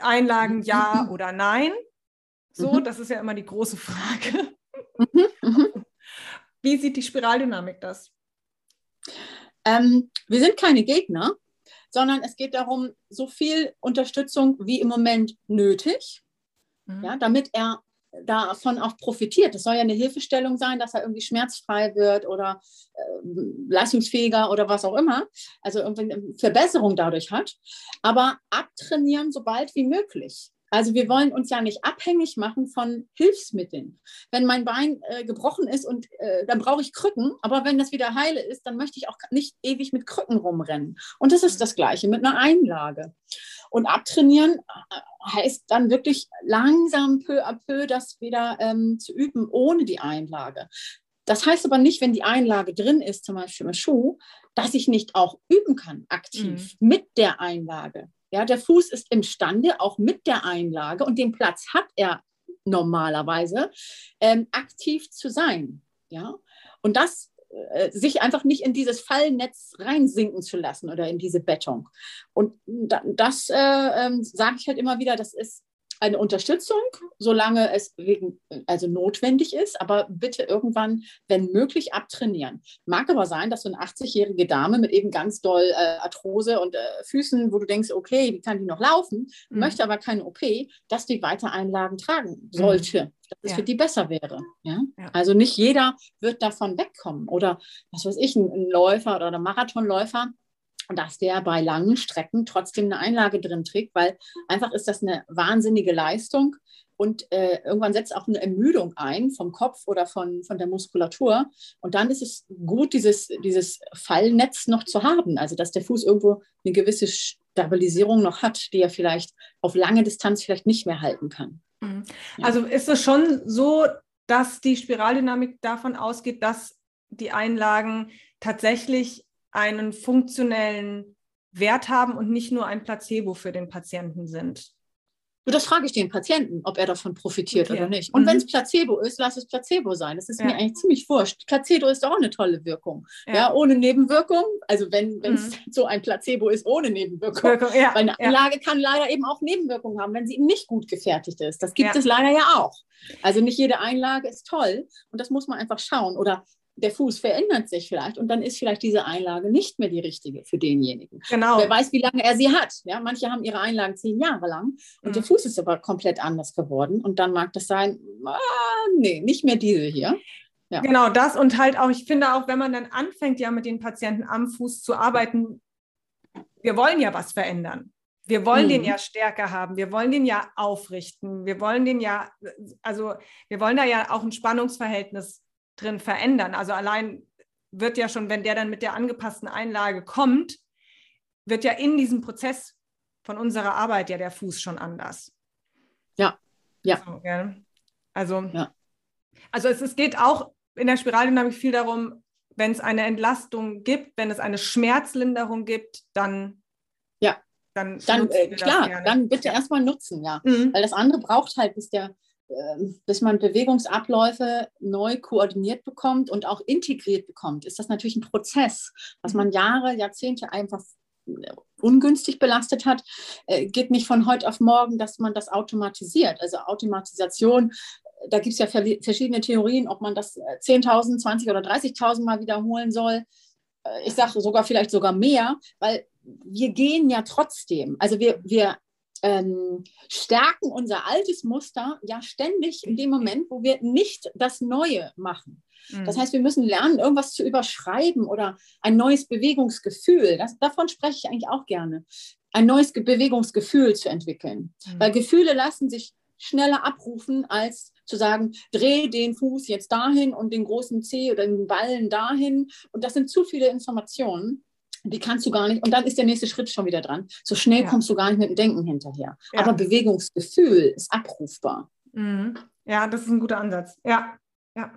Einlagen ja mhm. oder nein. So, mhm. das ist ja immer die große Frage. Mhm. mhm. Wie sieht die Spiraldynamik das? Ähm, wir sind keine Gegner, sondern es geht darum, so viel Unterstützung wie im Moment nötig, mhm. ja, damit er davon auch profitiert. Es soll ja eine Hilfestellung sein, dass er irgendwie schmerzfrei wird oder äh, leistungsfähiger oder was auch immer. Also irgendwie eine Verbesserung dadurch hat. Aber abtrainieren so bald wie möglich. Also wir wollen uns ja nicht abhängig machen von Hilfsmitteln. Wenn mein Bein äh, gebrochen ist und äh, dann brauche ich Krücken, aber wenn das wieder heile ist, dann möchte ich auch nicht ewig mit Krücken rumrennen. Und das ist das Gleiche mit einer Einlage. Und abtrainieren äh, heißt dann wirklich langsam peu à peu das wieder ähm, zu üben ohne die Einlage. Das heißt aber nicht, wenn die Einlage drin ist, zum Beispiel im Schuh, dass ich nicht auch üben kann aktiv mhm. mit der Einlage. Ja, der Fuß ist imstande, auch mit der Einlage, und den Platz hat er normalerweise, ähm, aktiv zu sein. Ja, und das sich einfach nicht in dieses Fallnetz reinsinken zu lassen oder in diese Bettung. Und das äh, äh, sage ich halt immer wieder, das ist eine Unterstützung, solange es wegen, also notwendig ist, aber bitte irgendwann, wenn möglich, abtrainieren. Mag aber sein, dass so eine 80-jährige Dame mit eben ganz doll äh, Arthrose und äh, Füßen, wo du denkst, okay, wie kann die noch laufen, mhm. möchte aber keine OP, dass die weiter Einlagen tragen sollte. Mhm. Dass es ja. für die besser wäre. Ja? ja? Also nicht jeder wird davon wegkommen. Oder was weiß ich, ein, ein Läufer oder ein Marathonläufer, dass der bei langen Strecken trotzdem eine Einlage drin trägt, weil einfach ist das eine wahnsinnige Leistung und äh, irgendwann setzt auch eine Ermüdung ein vom Kopf oder von, von der Muskulatur. Und dann ist es gut, dieses, dieses Fallnetz noch zu haben, also dass der Fuß irgendwo eine gewisse Stabilisierung noch hat, die er vielleicht auf lange Distanz vielleicht nicht mehr halten kann. Mhm. Also ist es schon so, dass die Spiraldynamik davon ausgeht, dass die Einlagen tatsächlich einen funktionellen Wert haben und nicht nur ein Placebo für den Patienten sind. Das frage ich den Patienten, ob er davon profitiert okay. oder nicht. Und mhm. wenn es Placebo ist, lass es Placebo sein. Das ist ja. mir eigentlich ziemlich wurscht. Placebo ist auch eine tolle Wirkung. Ja, ja ohne Nebenwirkung. Also wenn es mhm. so ein Placebo ist ohne Nebenwirkung. Wirkung, ja. Weil eine Anlage kann leider eben auch Nebenwirkungen haben, wenn sie eben nicht gut gefertigt ist. Das gibt es leider ja auch. Also nicht jede Einlage ist toll und das muss man einfach schauen. Oder der Fuß verändert sich vielleicht und dann ist vielleicht diese Einlage nicht mehr die richtige für denjenigen. Genau. Wer weiß, wie lange er sie hat. Ja, manche haben ihre Einlagen zehn Jahre lang und mhm. der Fuß ist aber komplett anders geworden und dann mag das sein, ah, nee, nicht mehr diese hier. Ja. Genau das und halt auch, ich finde auch, wenn man dann anfängt, ja mit den Patienten am Fuß zu arbeiten, wir wollen ja was verändern. Wir wollen mhm. den ja stärker haben, wir wollen den ja aufrichten, wir wollen den ja, also wir wollen da ja auch ein Spannungsverhältnis drin verändern. Also allein wird ja schon, wenn der dann mit der angepassten Einlage kommt, wird ja in diesem Prozess von unserer Arbeit ja der Fuß schon anders. Ja, ja. So, ja. Also, ja. also es, es geht auch in der Spiraldynamik viel darum, wenn es eine Entlastung gibt, wenn es eine Schmerzlinderung gibt, dann ja, dann, dann äh, klar, dann bitte ja. erstmal nutzen, ja, mhm. weil das andere braucht halt, bis der bis man Bewegungsabläufe neu koordiniert bekommt und auch integriert bekommt, ist das natürlich ein Prozess, was man Jahre, Jahrzehnte einfach äh, ungünstig belastet hat, äh, geht nicht von heute auf morgen, dass man das automatisiert. Also Automatisation, da gibt es ja verschiedene Theorien, ob man das 10.000, 20 oder 30.000 Mal wiederholen soll. Ich sage sogar vielleicht sogar mehr, weil wir gehen ja trotzdem. Also wir, wir ähm, stärken unser altes Muster ja ständig in dem Moment, wo wir nicht das Neue machen. Das mhm. heißt, wir müssen lernen, irgendwas zu überschreiben oder ein neues Bewegungsgefühl. Das, davon spreche ich eigentlich auch gerne. Ein neues Bewegungsgefühl zu entwickeln. Mhm. Weil Gefühle lassen sich schneller abrufen, als zu sagen, dreh den Fuß jetzt dahin und den großen Zeh oder den Ballen dahin. Und das sind zu viele Informationen die kannst du gar nicht. Und dann ist der nächste Schritt schon wieder dran. So schnell ja. kommst du gar nicht mit dem Denken hinterher. Ja. Aber Bewegungsgefühl ist abrufbar. Mhm. Ja, das ist ein guter Ansatz. Ja, ja.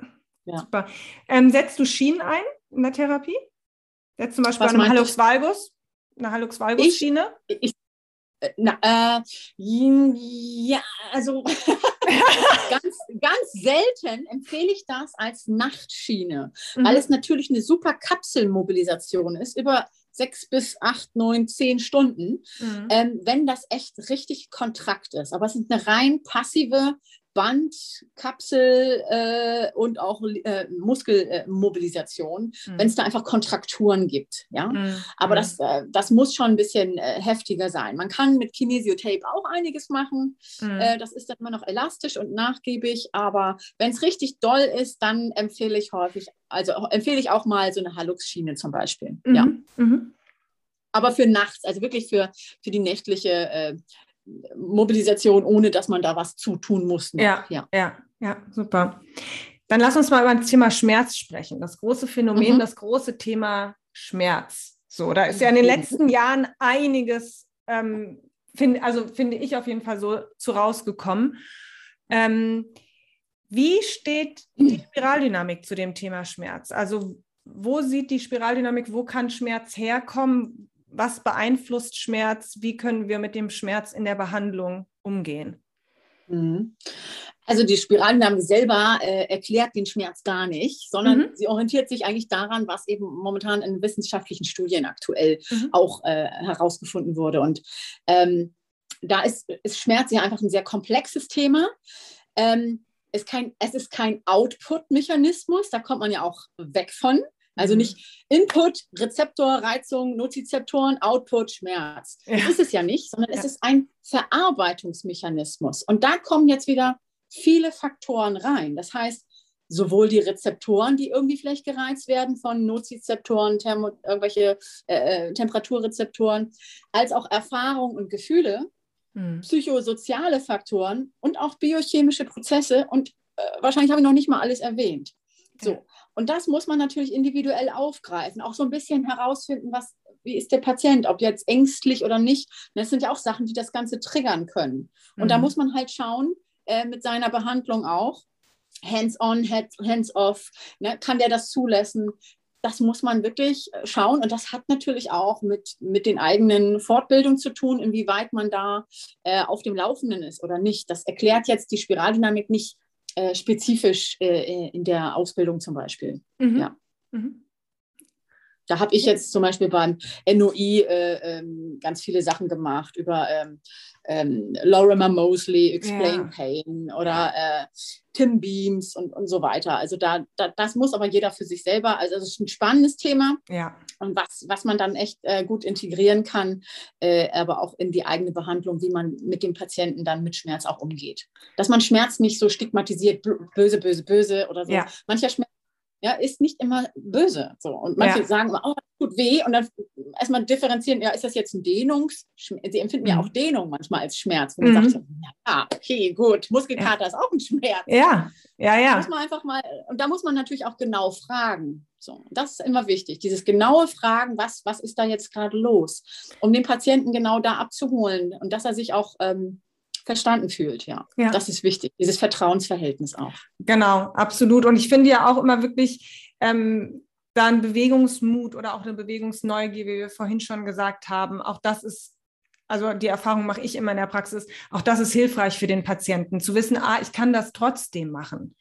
ja. Super. Ähm, setzt du Schienen ein in der Therapie? Setzt zum Beispiel Was eine Hallux valgus, eine Hallux valgus Schiene? Ich, ich, Äh, na, äh, ja, also ganz, ganz selten empfehle ich das als Nachtschiene, mhm. weil es natürlich eine super Kapselmobilisation ist über sechs bis acht, neun, zehn Stunden, mhm. ähm, wenn das echt richtig kontrakt ist. Aber es ist eine rein passive Band, Kapsel äh, und auch äh, Muskelmobilisation, mhm. wenn es da einfach Kontrakturen gibt. Ja? Mhm. Aber das, mhm. äh, das muss schon ein bisschen äh, heftiger sein. Man kann mit Kinesiotape auch einiges machen. Mhm. Äh, das ist dann immer noch elastisch und nachgiebig. Aber wenn es richtig doll ist, dann empfehle ich häufig, also empfehle ich auch mal so eine Halux-Schiene zum Beispiel. Ja. Mhm. Mhm. Aber für nachts, also wirklich für, für die nächtliche äh, Mobilisation, ohne dass man da was zutun muss. Ja, ja, ja, ja, super. Dann lass uns mal über das Thema Schmerz sprechen. Das große Phänomen, mhm. das große Thema Schmerz. So, da ist ja in den letzten Jahren einiges, ähm, find, also finde ich auf jeden Fall so zu rausgekommen. Ähm, wie steht die Spiraldynamik zu dem Thema Schmerz? Also wo sieht die Spiraldynamik, wo kann Schmerz herkommen? Was beeinflusst Schmerz? Wie können wir mit dem Schmerz in der Behandlung umgehen? Mhm. Also die Spiraldynamik selber äh, erklärt den Schmerz gar nicht, sondern mhm. sie orientiert sich eigentlich daran, was eben momentan in wissenschaftlichen Studien aktuell mhm. auch äh, herausgefunden wurde. Und ähm, da ist, ist, Schmerz ja einfach ein sehr komplexes Thema. Ähm, ist kein, es ist kein Output-Mechanismus, da kommt man ja auch weg von. Also mhm. nicht Input, Rezeptor, Reizung, Nozizeptoren, Output, Schmerz. Das ist es ja nicht, sondern ja. es ist ein Verarbeitungsmechanismus. Und da kommen jetzt wieder viele Faktoren rein. Das heißt, sowohl die Rezeptoren, die irgendwie vielleicht gereizt werden von Nozizeptoren, Thermo, irgendwelche äh, äh Temperaturrezeptoren, als auch Erfahrung und Gefühle, mhm. psychosoziale Faktoren und auch biochemische Prozesse. Und äh, wahrscheinlich habe ich noch nicht mal alles erwähnt. So. Und das muss man natürlich individuell aufgreifen, auch so ein bisschen herausfinden, was, wie ist der Patient, ob jetzt ängstlich oder nicht. Das sind ja auch Sachen, die das Ganze triggern können. Und mhm. da muss man halt schauen, äh, mit seiner Behandlung auch, hands-on, hands-off, ne, kann der das zulassen? Das muss man wirklich äh, schauen. Und das hat natürlich auch mit, mit den eigenen Fortbildungen zu tun, inwieweit man da äh, auf dem Laufenden ist oder nicht. Das erklärt jetzt die Spiraldynamik nicht äh, spezifisch äh, in der Ausbildung zum Beispiel. Mhm. Ja. Mhm. Da habe ich jetzt zum Beispiel beim NOI äh, ähm, ganz viele Sachen gemacht über ähm, ähm, Lorimer Mosley, Explain ja. Pain oder äh, Tim Beams und, und so weiter. Also da, da, das muss aber jeder für sich selber, also das ist ein spannendes Thema. Ja. Und was, was man dann echt äh, gut integrieren kann, äh, aber auch in die eigene Behandlung, wie man mit dem Patienten dann mit Schmerz auch umgeht. Dass man Schmerz nicht so stigmatisiert, böse, böse, böse oder so. Ja. Mancher Schmerz ja, ist nicht immer böse. So. Und manche ja. sagen, oh, das tut weh. Und dann erstmal differenzieren, ja, ist das jetzt ein Dehnungs... Sie empfinden mhm. ja auch Dehnung manchmal als Schmerz. Und man mhm. sagt, ja, okay, gut, Muskelkater ja. ist auch ein Schmerz. Ja, ja, ja. Da muss man einfach mal, und da muss man natürlich auch genau fragen. So, das ist immer wichtig, dieses genaue Fragen, was, was ist da jetzt gerade los, um den Patienten genau da abzuholen und dass er sich auch ähm, verstanden fühlt, ja. ja. Das ist wichtig, dieses Vertrauensverhältnis auch. Genau, absolut. Und ich finde ja auch immer wirklich, ähm, da ein Bewegungsmut oder auch eine Bewegungsneugier, wie wir vorhin schon gesagt haben, auch das ist also die Erfahrung mache ich immer in der Praxis, auch das ist hilfreich für den Patienten, zu wissen, ah, ich kann das trotzdem machen.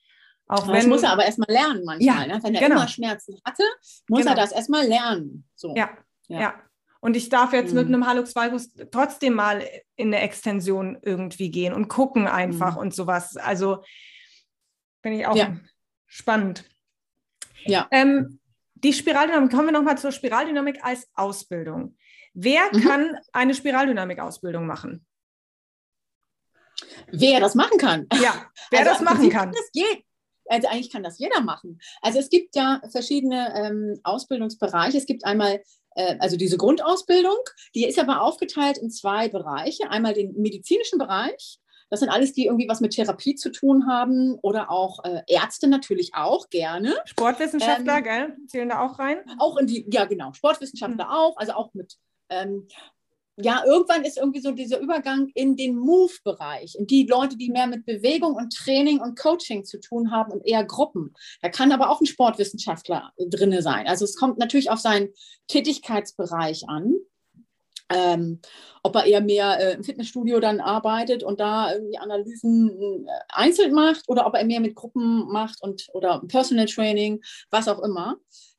Auch das wenn, muss er aber erstmal lernen manchmal. Ja, ne? Wenn er genau. immer Schmerzen hatte, muss genau. er das erstmal lernen. So. Ja, ja, ja. Und ich darf jetzt mhm. mit einem Hallux Valgus trotzdem mal in eine Extension irgendwie gehen und gucken einfach mhm. und sowas. Also finde ich auch ja. spannend. Ja. Ähm, die Spiraldynamik, kommen wir nochmal zur Spiraldynamik als Ausbildung. Wer mhm. kann eine Spiraldynamik-Ausbildung machen? Wer das machen kann. Ja, wer also das machen kann. Das geht. Also eigentlich kann das jeder machen. Also es gibt ja verschiedene ähm, Ausbildungsbereiche. Es gibt einmal also diese Grundausbildung, die ist aber aufgeteilt in zwei Bereiche. Einmal den medizinischen Bereich. Das sind alles, die irgendwie was mit Therapie zu tun haben oder auch äh, Ärzte natürlich auch gerne. Sportwissenschaftler, ähm, gell? Zählen da auch rein? Auch in die, ja genau, Sportwissenschaftler mhm. auch, also auch mit ähm, ja, irgendwann ist irgendwie so dieser Übergang in den Move-Bereich, in die Leute, die mehr mit Bewegung und Training und Coaching zu tun haben und eher Gruppen. Da kann aber auch ein Sportwissenschaftler drin sein. Also es kommt natürlich auf seinen Tätigkeitsbereich an. Ähm, ob er eher mehr äh, im Fitnessstudio dann arbeitet und da irgendwie Analysen äh, einzeln macht oder ob er mehr mit Gruppen macht und oder Personal Training, was auch immer.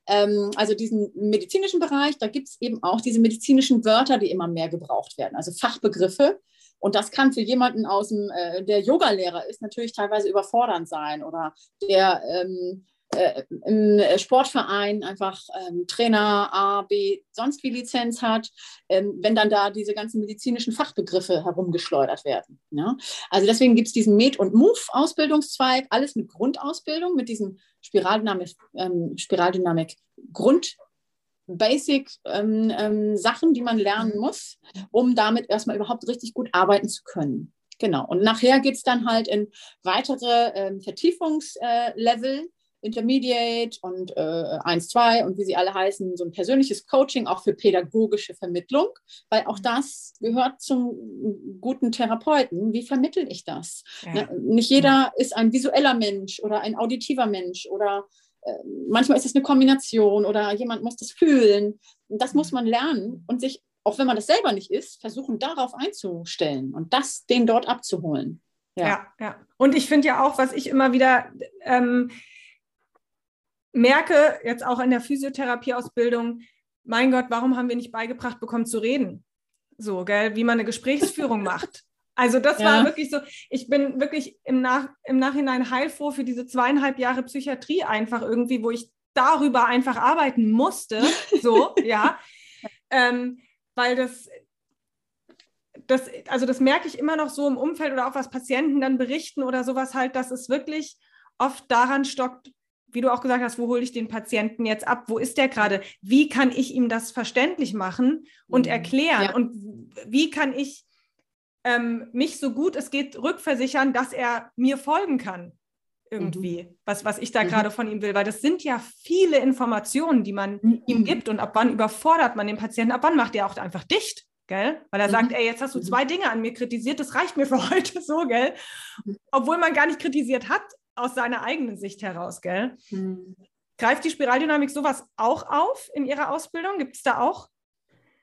Ähm, also diesen medizinischen Bereich, da gibt es eben auch diese medizinischen Wörter, die immer mehr gebraucht werden, also Fachbegriffe. Und das kann für jemanden aus dem, äh, der Yogalehrer ist, natürlich teilweise überfordernd sein oder der ähm, äh, im Sportverein einfach ähm, Trainer A, B, sonst wie Lizenz hat, ähm, wenn dann da diese ganzen medizinischen Fachbegriffe herumgeschleudert werden. Ja? Also deswegen gibt es diesen Med- und Move-Ausbildungszweig, alles mit Grundausbildung, mit diesem Spiraldynamik, ähm, Spiraldynamik Grund. Basic ähm, ähm, Sachen, die man lernen mhm. muss, um damit erstmal überhaupt richtig gut arbeiten zu können. Genau. Und nachher geht es dann halt in weitere ähm, Vertiefungslevel, äh, Intermediate und äh, 1, 2 und wie sie alle heißen, so ein persönliches Coaching auch für pädagogische Vermittlung, weil auch das gehört zum guten Therapeuten. Wie vermittel ich das? Ja. Ja, nicht jeder ist ein visueller Mensch oder ein auditiver Mensch oder äh, manchmal ist es eine Kombination oder jemand muss das fühlen. Das muss man lernen und sich, auch wenn man das selber nicht ist, versuchen darauf einzustellen und das den dort abzuholen. Ja, ja. ja. Und ich finde ja auch, was ich immer wieder ähm, merke jetzt auch in der Physiotherapieausbildung, mein Gott, warum haben wir nicht beigebracht bekommen zu reden? So, gell, wie man eine Gesprächsführung macht. Also das ja. war wirklich so, ich bin wirklich im, Nach im Nachhinein heilfroh für diese zweieinhalb Jahre Psychiatrie einfach irgendwie, wo ich darüber einfach arbeiten musste. So, ja. Ähm, weil das, das, also das merke ich immer noch so im Umfeld oder auch was Patienten dann berichten oder sowas halt, dass es wirklich oft daran stockt, wie du auch gesagt hast, wo hole ich den Patienten jetzt ab? Wo ist der gerade? Wie kann ich ihm das verständlich machen und mhm. erklären? Ja. Und wie kann ich ähm, mich so gut es geht rückversichern, dass er mir folgen kann? Irgendwie, mhm. was, was ich da mhm. gerade von ihm will, weil das sind ja viele Informationen, die man mhm. ihm gibt und ab wann überfordert man den Patienten, ab wann macht er auch einfach dicht, gell? Weil er mhm. sagt, ey, jetzt hast du zwei Dinge an mir kritisiert, das reicht mir für heute so, gell? Mhm. Obwohl man gar nicht kritisiert hat, aus seiner eigenen Sicht heraus, gell? Hm. Greift die Spiraldynamik sowas auch auf in Ihrer Ausbildung? Gibt es da auch?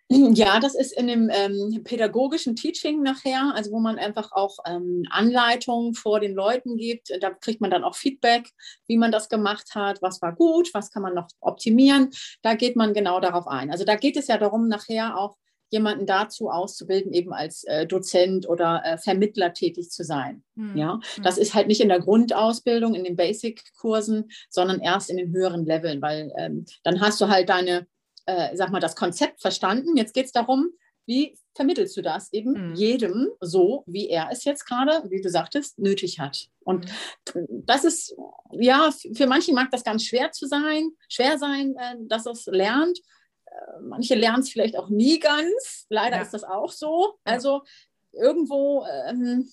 Ja, das ist in dem ähm, pädagogischen Teaching nachher, also wo man einfach auch ähm, Anleitungen vor den Leuten gibt. Da kriegt man dann auch Feedback, wie man das gemacht hat, was war gut, was kann man noch optimieren. Da geht man genau darauf ein. Also da geht es ja darum, nachher auch jemanden dazu auszubilden, eben als äh, Dozent oder äh, Vermittler tätig zu sein. Mhm. Ja, hm. das ist halt nicht in der Grundausbildung, in den Basic-Kursen, sondern erst in den höheren Leveln, weil ähm, dann hast du halt deine, äh, sag mal, das Konzept verstanden. Jetzt geht es darum, wie vermittelst du das eben mhm. jedem so, wie er es jetzt gerade, wie du sagtest, nötig hat. Und mhm. das ist, ja, für manche mag das ganz schwer zu sein, schwer sein, äh, dass es lernt manche lernen es vielleicht auch nie ganz. Leider ja. ist das auch so. Also irgendwo ähm,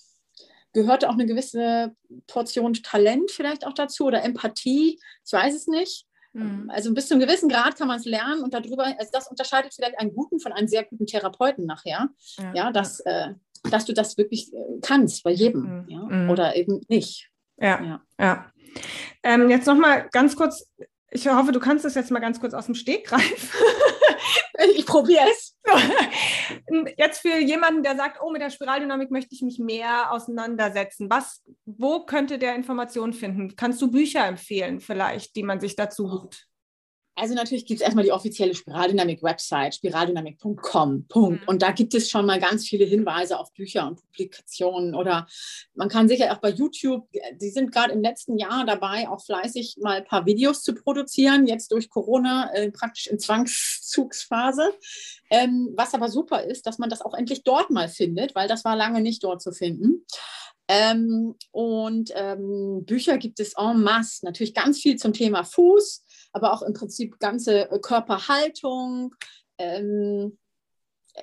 gehört auch eine gewisse Portion Talent vielleicht auch dazu oder Empathie. Ich weiß es nicht. Mhm. Also bis zu einem gewissen Grad kann man es lernen und darüber, also das unterscheidet vielleicht einen guten von einem sehr guten Therapeuten nachher. Ja, ja dass, äh, dass du das wirklich äh, kannst bei jedem mhm. ja? Mhm. oder eben nicht. Ja, ja. ja. Ähm, jetzt nochmal ganz kurz ich hoffe, du kannst das jetzt mal ganz kurz aus dem Stegreif. ich probiere es. Jetzt für jemanden, der sagt, oh, mit der Spiraldynamik möchte ich mich mehr auseinandersetzen. Was, wo könnte der Informationen finden? Kannst du Bücher empfehlen, vielleicht, die man sich dazu gut also natürlich gibt es erstmal die offizielle Spiraldynamik-Website, spiraldynamik.com. Punkt. Mhm. Und da gibt es schon mal ganz viele Hinweise auf Bücher und Publikationen. Oder man kann sicher auch bei YouTube, die sind gerade im letzten Jahr dabei, auch fleißig mal ein paar Videos zu produzieren, jetzt durch Corona äh, praktisch in Zwangszugsphase. Ähm, was aber super ist, dass man das auch endlich dort mal findet, weil das war lange nicht dort zu finden. Ähm, und ähm, Bücher gibt es en masse. Natürlich ganz viel zum Thema Fuß, aber auch im Prinzip ganze äh, Körperhaltung, ähm,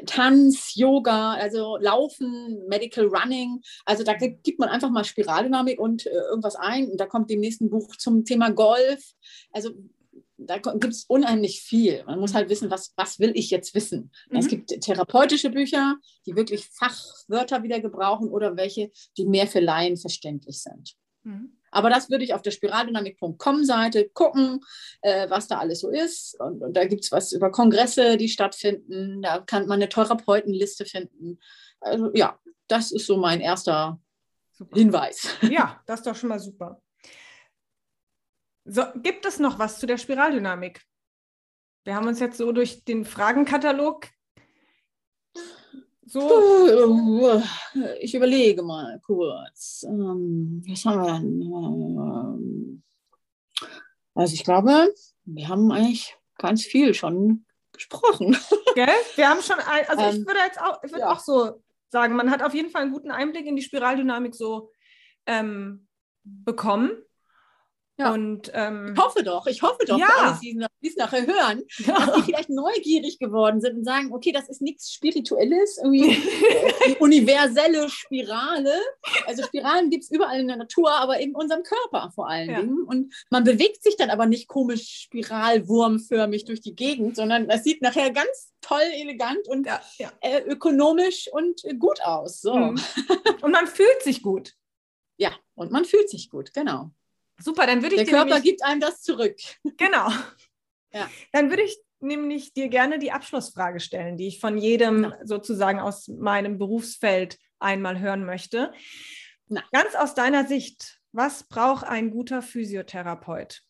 Tanz, Yoga, also Laufen, Medical Running. Also da gibt man einfach mal Spiraldynamik und äh, irgendwas ein. Und da kommt dem nächsten Buch zum Thema Golf. Also da gibt es unheimlich viel. Man muss halt wissen, was, was will ich jetzt wissen. Mhm. Es gibt therapeutische Bücher, die wirklich Fachwörter wieder gebrauchen oder welche, die mehr für Laien verständlich sind. Mhm. Aber das würde ich auf der spiraldynamik.com-Seite gucken, äh, was da alles so ist. Und, und da gibt es was über Kongresse, die stattfinden. Da kann man eine Therapeutenliste finden. Also ja, das ist so mein erster super. Hinweis. Ja, das ist doch schon mal super. So, gibt es noch was zu der Spiraldynamik? Wir haben uns jetzt so durch den Fragenkatalog so. Ich überlege mal kurz. Ähm, was haben wir denn? Also ich glaube, wir haben eigentlich ganz viel schon gesprochen. Gell? Wir haben schon, ein, also ich ähm, würde jetzt auch, ich würde ja. auch so sagen, man hat auf jeden Fall einen guten Einblick in die Spiraldynamik so ähm, bekommen. Ja. Und, ähm, ich hoffe doch, ich hoffe doch, ja. alle, die es nachher hören, ja. dass die vielleicht neugierig geworden sind und sagen, okay, das ist nichts Spirituelles, irgendwie die universelle Spirale. Also Spiralen gibt es überall in der Natur, aber in unserem Körper vor allen ja. Dingen. Und man bewegt sich dann aber nicht komisch spiralwurmförmig durch die Gegend, sondern das sieht nachher ganz toll, elegant und äh, ökonomisch und gut aus. So. Mhm. Und man fühlt sich gut. Ja, und man fühlt sich gut, genau. Super, dann würde ich Der dir Körper nämlich, gibt einem das zurück. Genau. Ja. Dann würde ich nämlich dir gerne die Abschlussfrage stellen, die ich von jedem ja. sozusagen aus meinem Berufsfeld einmal hören möchte. Na. Ganz aus deiner Sicht, was braucht ein guter Physiotherapeut?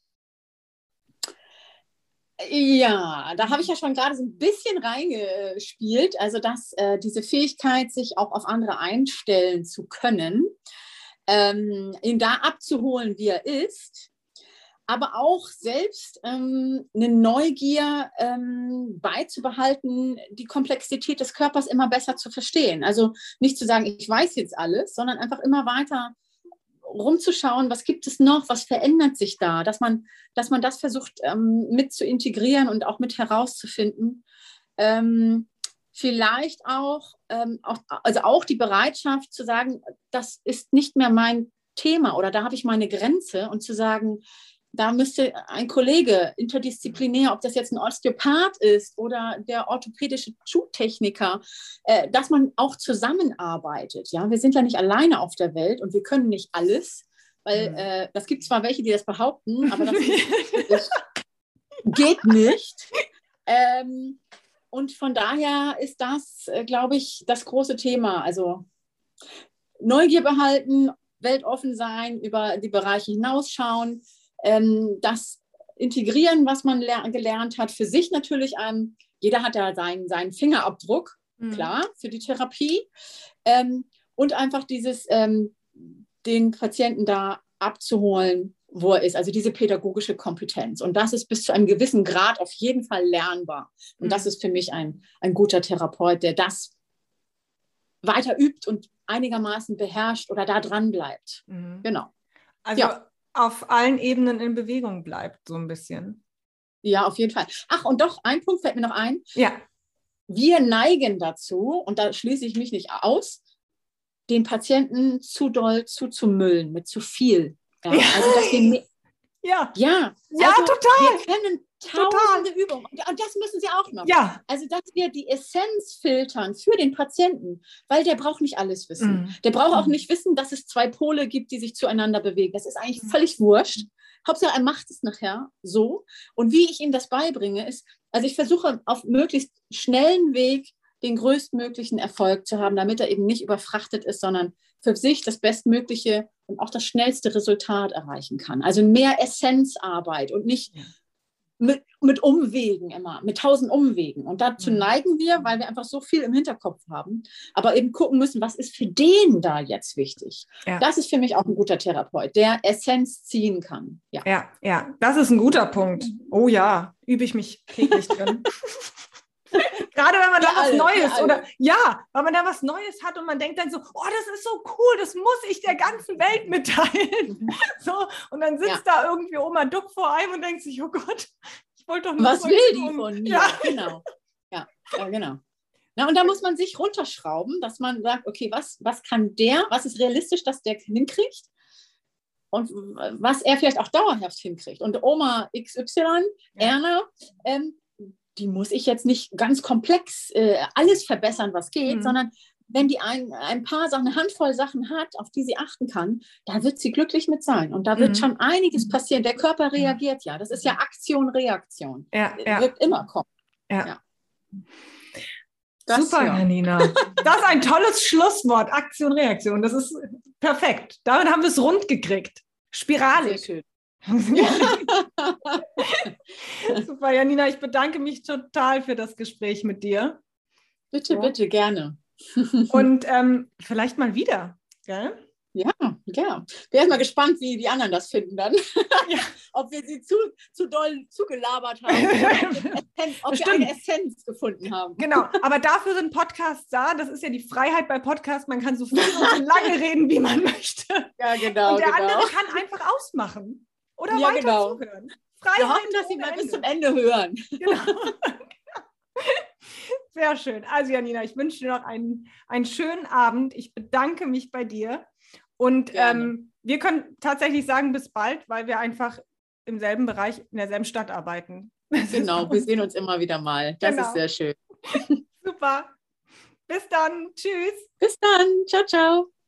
Ja, da habe ich ja schon gerade so ein bisschen reingespielt, also dass äh, diese Fähigkeit, sich auch auf andere einstellen zu können, ähm, ihn da abzuholen, wie er ist, aber auch selbst ähm, eine Neugier ähm, beizubehalten, die Komplexität des Körpers immer besser zu verstehen. Also nicht zu sagen, ich weiß jetzt alles, sondern einfach immer weiter rumzuschauen, was gibt es noch, was verändert sich da, dass man, dass man das versucht ähm, mit zu integrieren und auch mit herauszufinden. Ähm, vielleicht auch, ähm, auch, also auch die Bereitschaft zu sagen, das ist nicht mehr mein Thema oder da habe ich meine Grenze und zu sagen, da müsste ein Kollege interdisziplinär, ob das jetzt ein Osteopath ist oder der orthopädische Schuhtechniker, äh, dass man auch zusammenarbeitet. Ja, wir sind ja nicht alleine auf der Welt und wir können nicht alles, weil mhm. äh, das gibt zwar welche, die das behaupten, aber das, das geht nicht. Ähm, und von daher ist das, äh, glaube ich, das große Thema. Also Neugier behalten, weltoffen sein, über die Bereiche hinausschauen, ähm, das integrieren, was man gelernt hat, für sich natürlich. Ähm, jeder hat ja seinen, seinen Fingerabdruck, mhm. klar, für die Therapie. Ähm, und einfach dieses, ähm, den Patienten da abzuholen, wo er ist, also diese pädagogische Kompetenz. Und das ist bis zu einem gewissen Grad auf jeden Fall lernbar. Und mhm. das ist für mich ein, ein guter Therapeut, der das weiter übt und einigermaßen beherrscht oder da dran bleibt. Mhm. Genau. Also ja. auf allen Ebenen in Bewegung bleibt, so ein bisschen. Ja, auf jeden Fall. Ach, und doch, ein Punkt fällt mir noch ein. Ja. Wir neigen dazu, und da schließe ich mich nicht aus, den Patienten zu doll zuzumüllen mit zu viel. Ja. Also, dass wir ja. Ja, ja also total. Wir können tausende total. Übungen. Und das müssen sie auch noch. Ja. Also, dass wir die Essenz filtern für den Patienten, weil der braucht nicht alles wissen. Mm. Der braucht auch mhm. nicht wissen, dass es zwei Pole gibt, die sich zueinander bewegen. Das ist eigentlich mm. völlig wurscht. Hauptsache, er macht es nachher so. Und wie ich ihm das beibringe, ist, also ich versuche auf möglichst schnellen Weg den größtmöglichen Erfolg zu haben, damit er eben nicht überfrachtet ist, sondern für sich das bestmögliche und auch das schnellste Resultat erreichen kann. Also mehr Essenzarbeit und nicht mit, mit Umwegen immer, mit tausend Umwegen. Und dazu mhm. neigen wir, weil wir einfach so viel im Hinterkopf haben, aber eben gucken müssen, was ist für den da jetzt wichtig. Ja. Das ist für mich auch ein guter Therapeut, der Essenz ziehen kann. Ja, ja, ja. das ist ein guter Punkt. Oh ja, übe ich mich täglich drin. Gerade wenn man da was alle, Neues oder ja, weil man da was Neues hat und man denkt dann so, oh, das ist so cool, das muss ich der ganzen Welt mitteilen. so, und dann sitzt ja. da irgendwie Oma Duck vor einem und denkt sich, oh Gott, ich wollte doch nur. Was will die von mir? Ja. Genau. Ja, ja genau. Na, und da muss man sich runterschrauben, dass man sagt, okay, was, was kann der, was ist realistisch, dass der hinkriegt? und was er vielleicht auch dauerhaft hinkriegt. Und Oma XY, ja. Erna, ähm, die muss ich jetzt nicht ganz komplex äh, alles verbessern, was geht, mhm. sondern wenn die ein, ein paar Sachen, eine Handvoll Sachen hat, auf die sie achten kann, da wird sie glücklich mit sein. Und da wird mhm. schon einiges passieren. Der Körper reagiert ja. Das ist ja Aktion, Reaktion. Ja, ja. Wird immer kommen. Ja. ja. Das, Super, ja. Janina. Das ist ein tolles Schlusswort. Aktion, Reaktion. Das ist perfekt. Damit haben wir es rund gekriegt. Spiralig. Sehr schön. Super, Janina, ich bedanke mich total für das Gespräch mit dir. Bitte, ja. bitte, gerne. Und ähm, vielleicht mal wieder, gell? Ja, ja. Wäre mal gespannt, wie die anderen das finden dann. Ja. ob wir sie zu, zu doll zugelabert haben. ob wir eine Essenz gefunden haben. Genau, aber dafür sind Podcasts da. Das ist ja die Freiheit bei Podcasts. Man kann so viel und so lange reden, wie man möchte. Ja, genau. Und der genau. andere kann einfach ausmachen oder ja, weiter genau. zuhören. Freiheit wir hoffen, dass Sie mal bis zum Ende hören. Genau. Sehr schön. Also Janina, ich wünsche dir noch einen, einen schönen Abend. Ich bedanke mich bei dir. Und ähm, wir können tatsächlich sagen, bis bald, weil wir einfach im selben Bereich, in derselben Stadt arbeiten. Genau, wir sehen uns immer wieder mal. Das genau. ist sehr schön. Super. Bis dann. Tschüss. Bis dann. Ciao, ciao.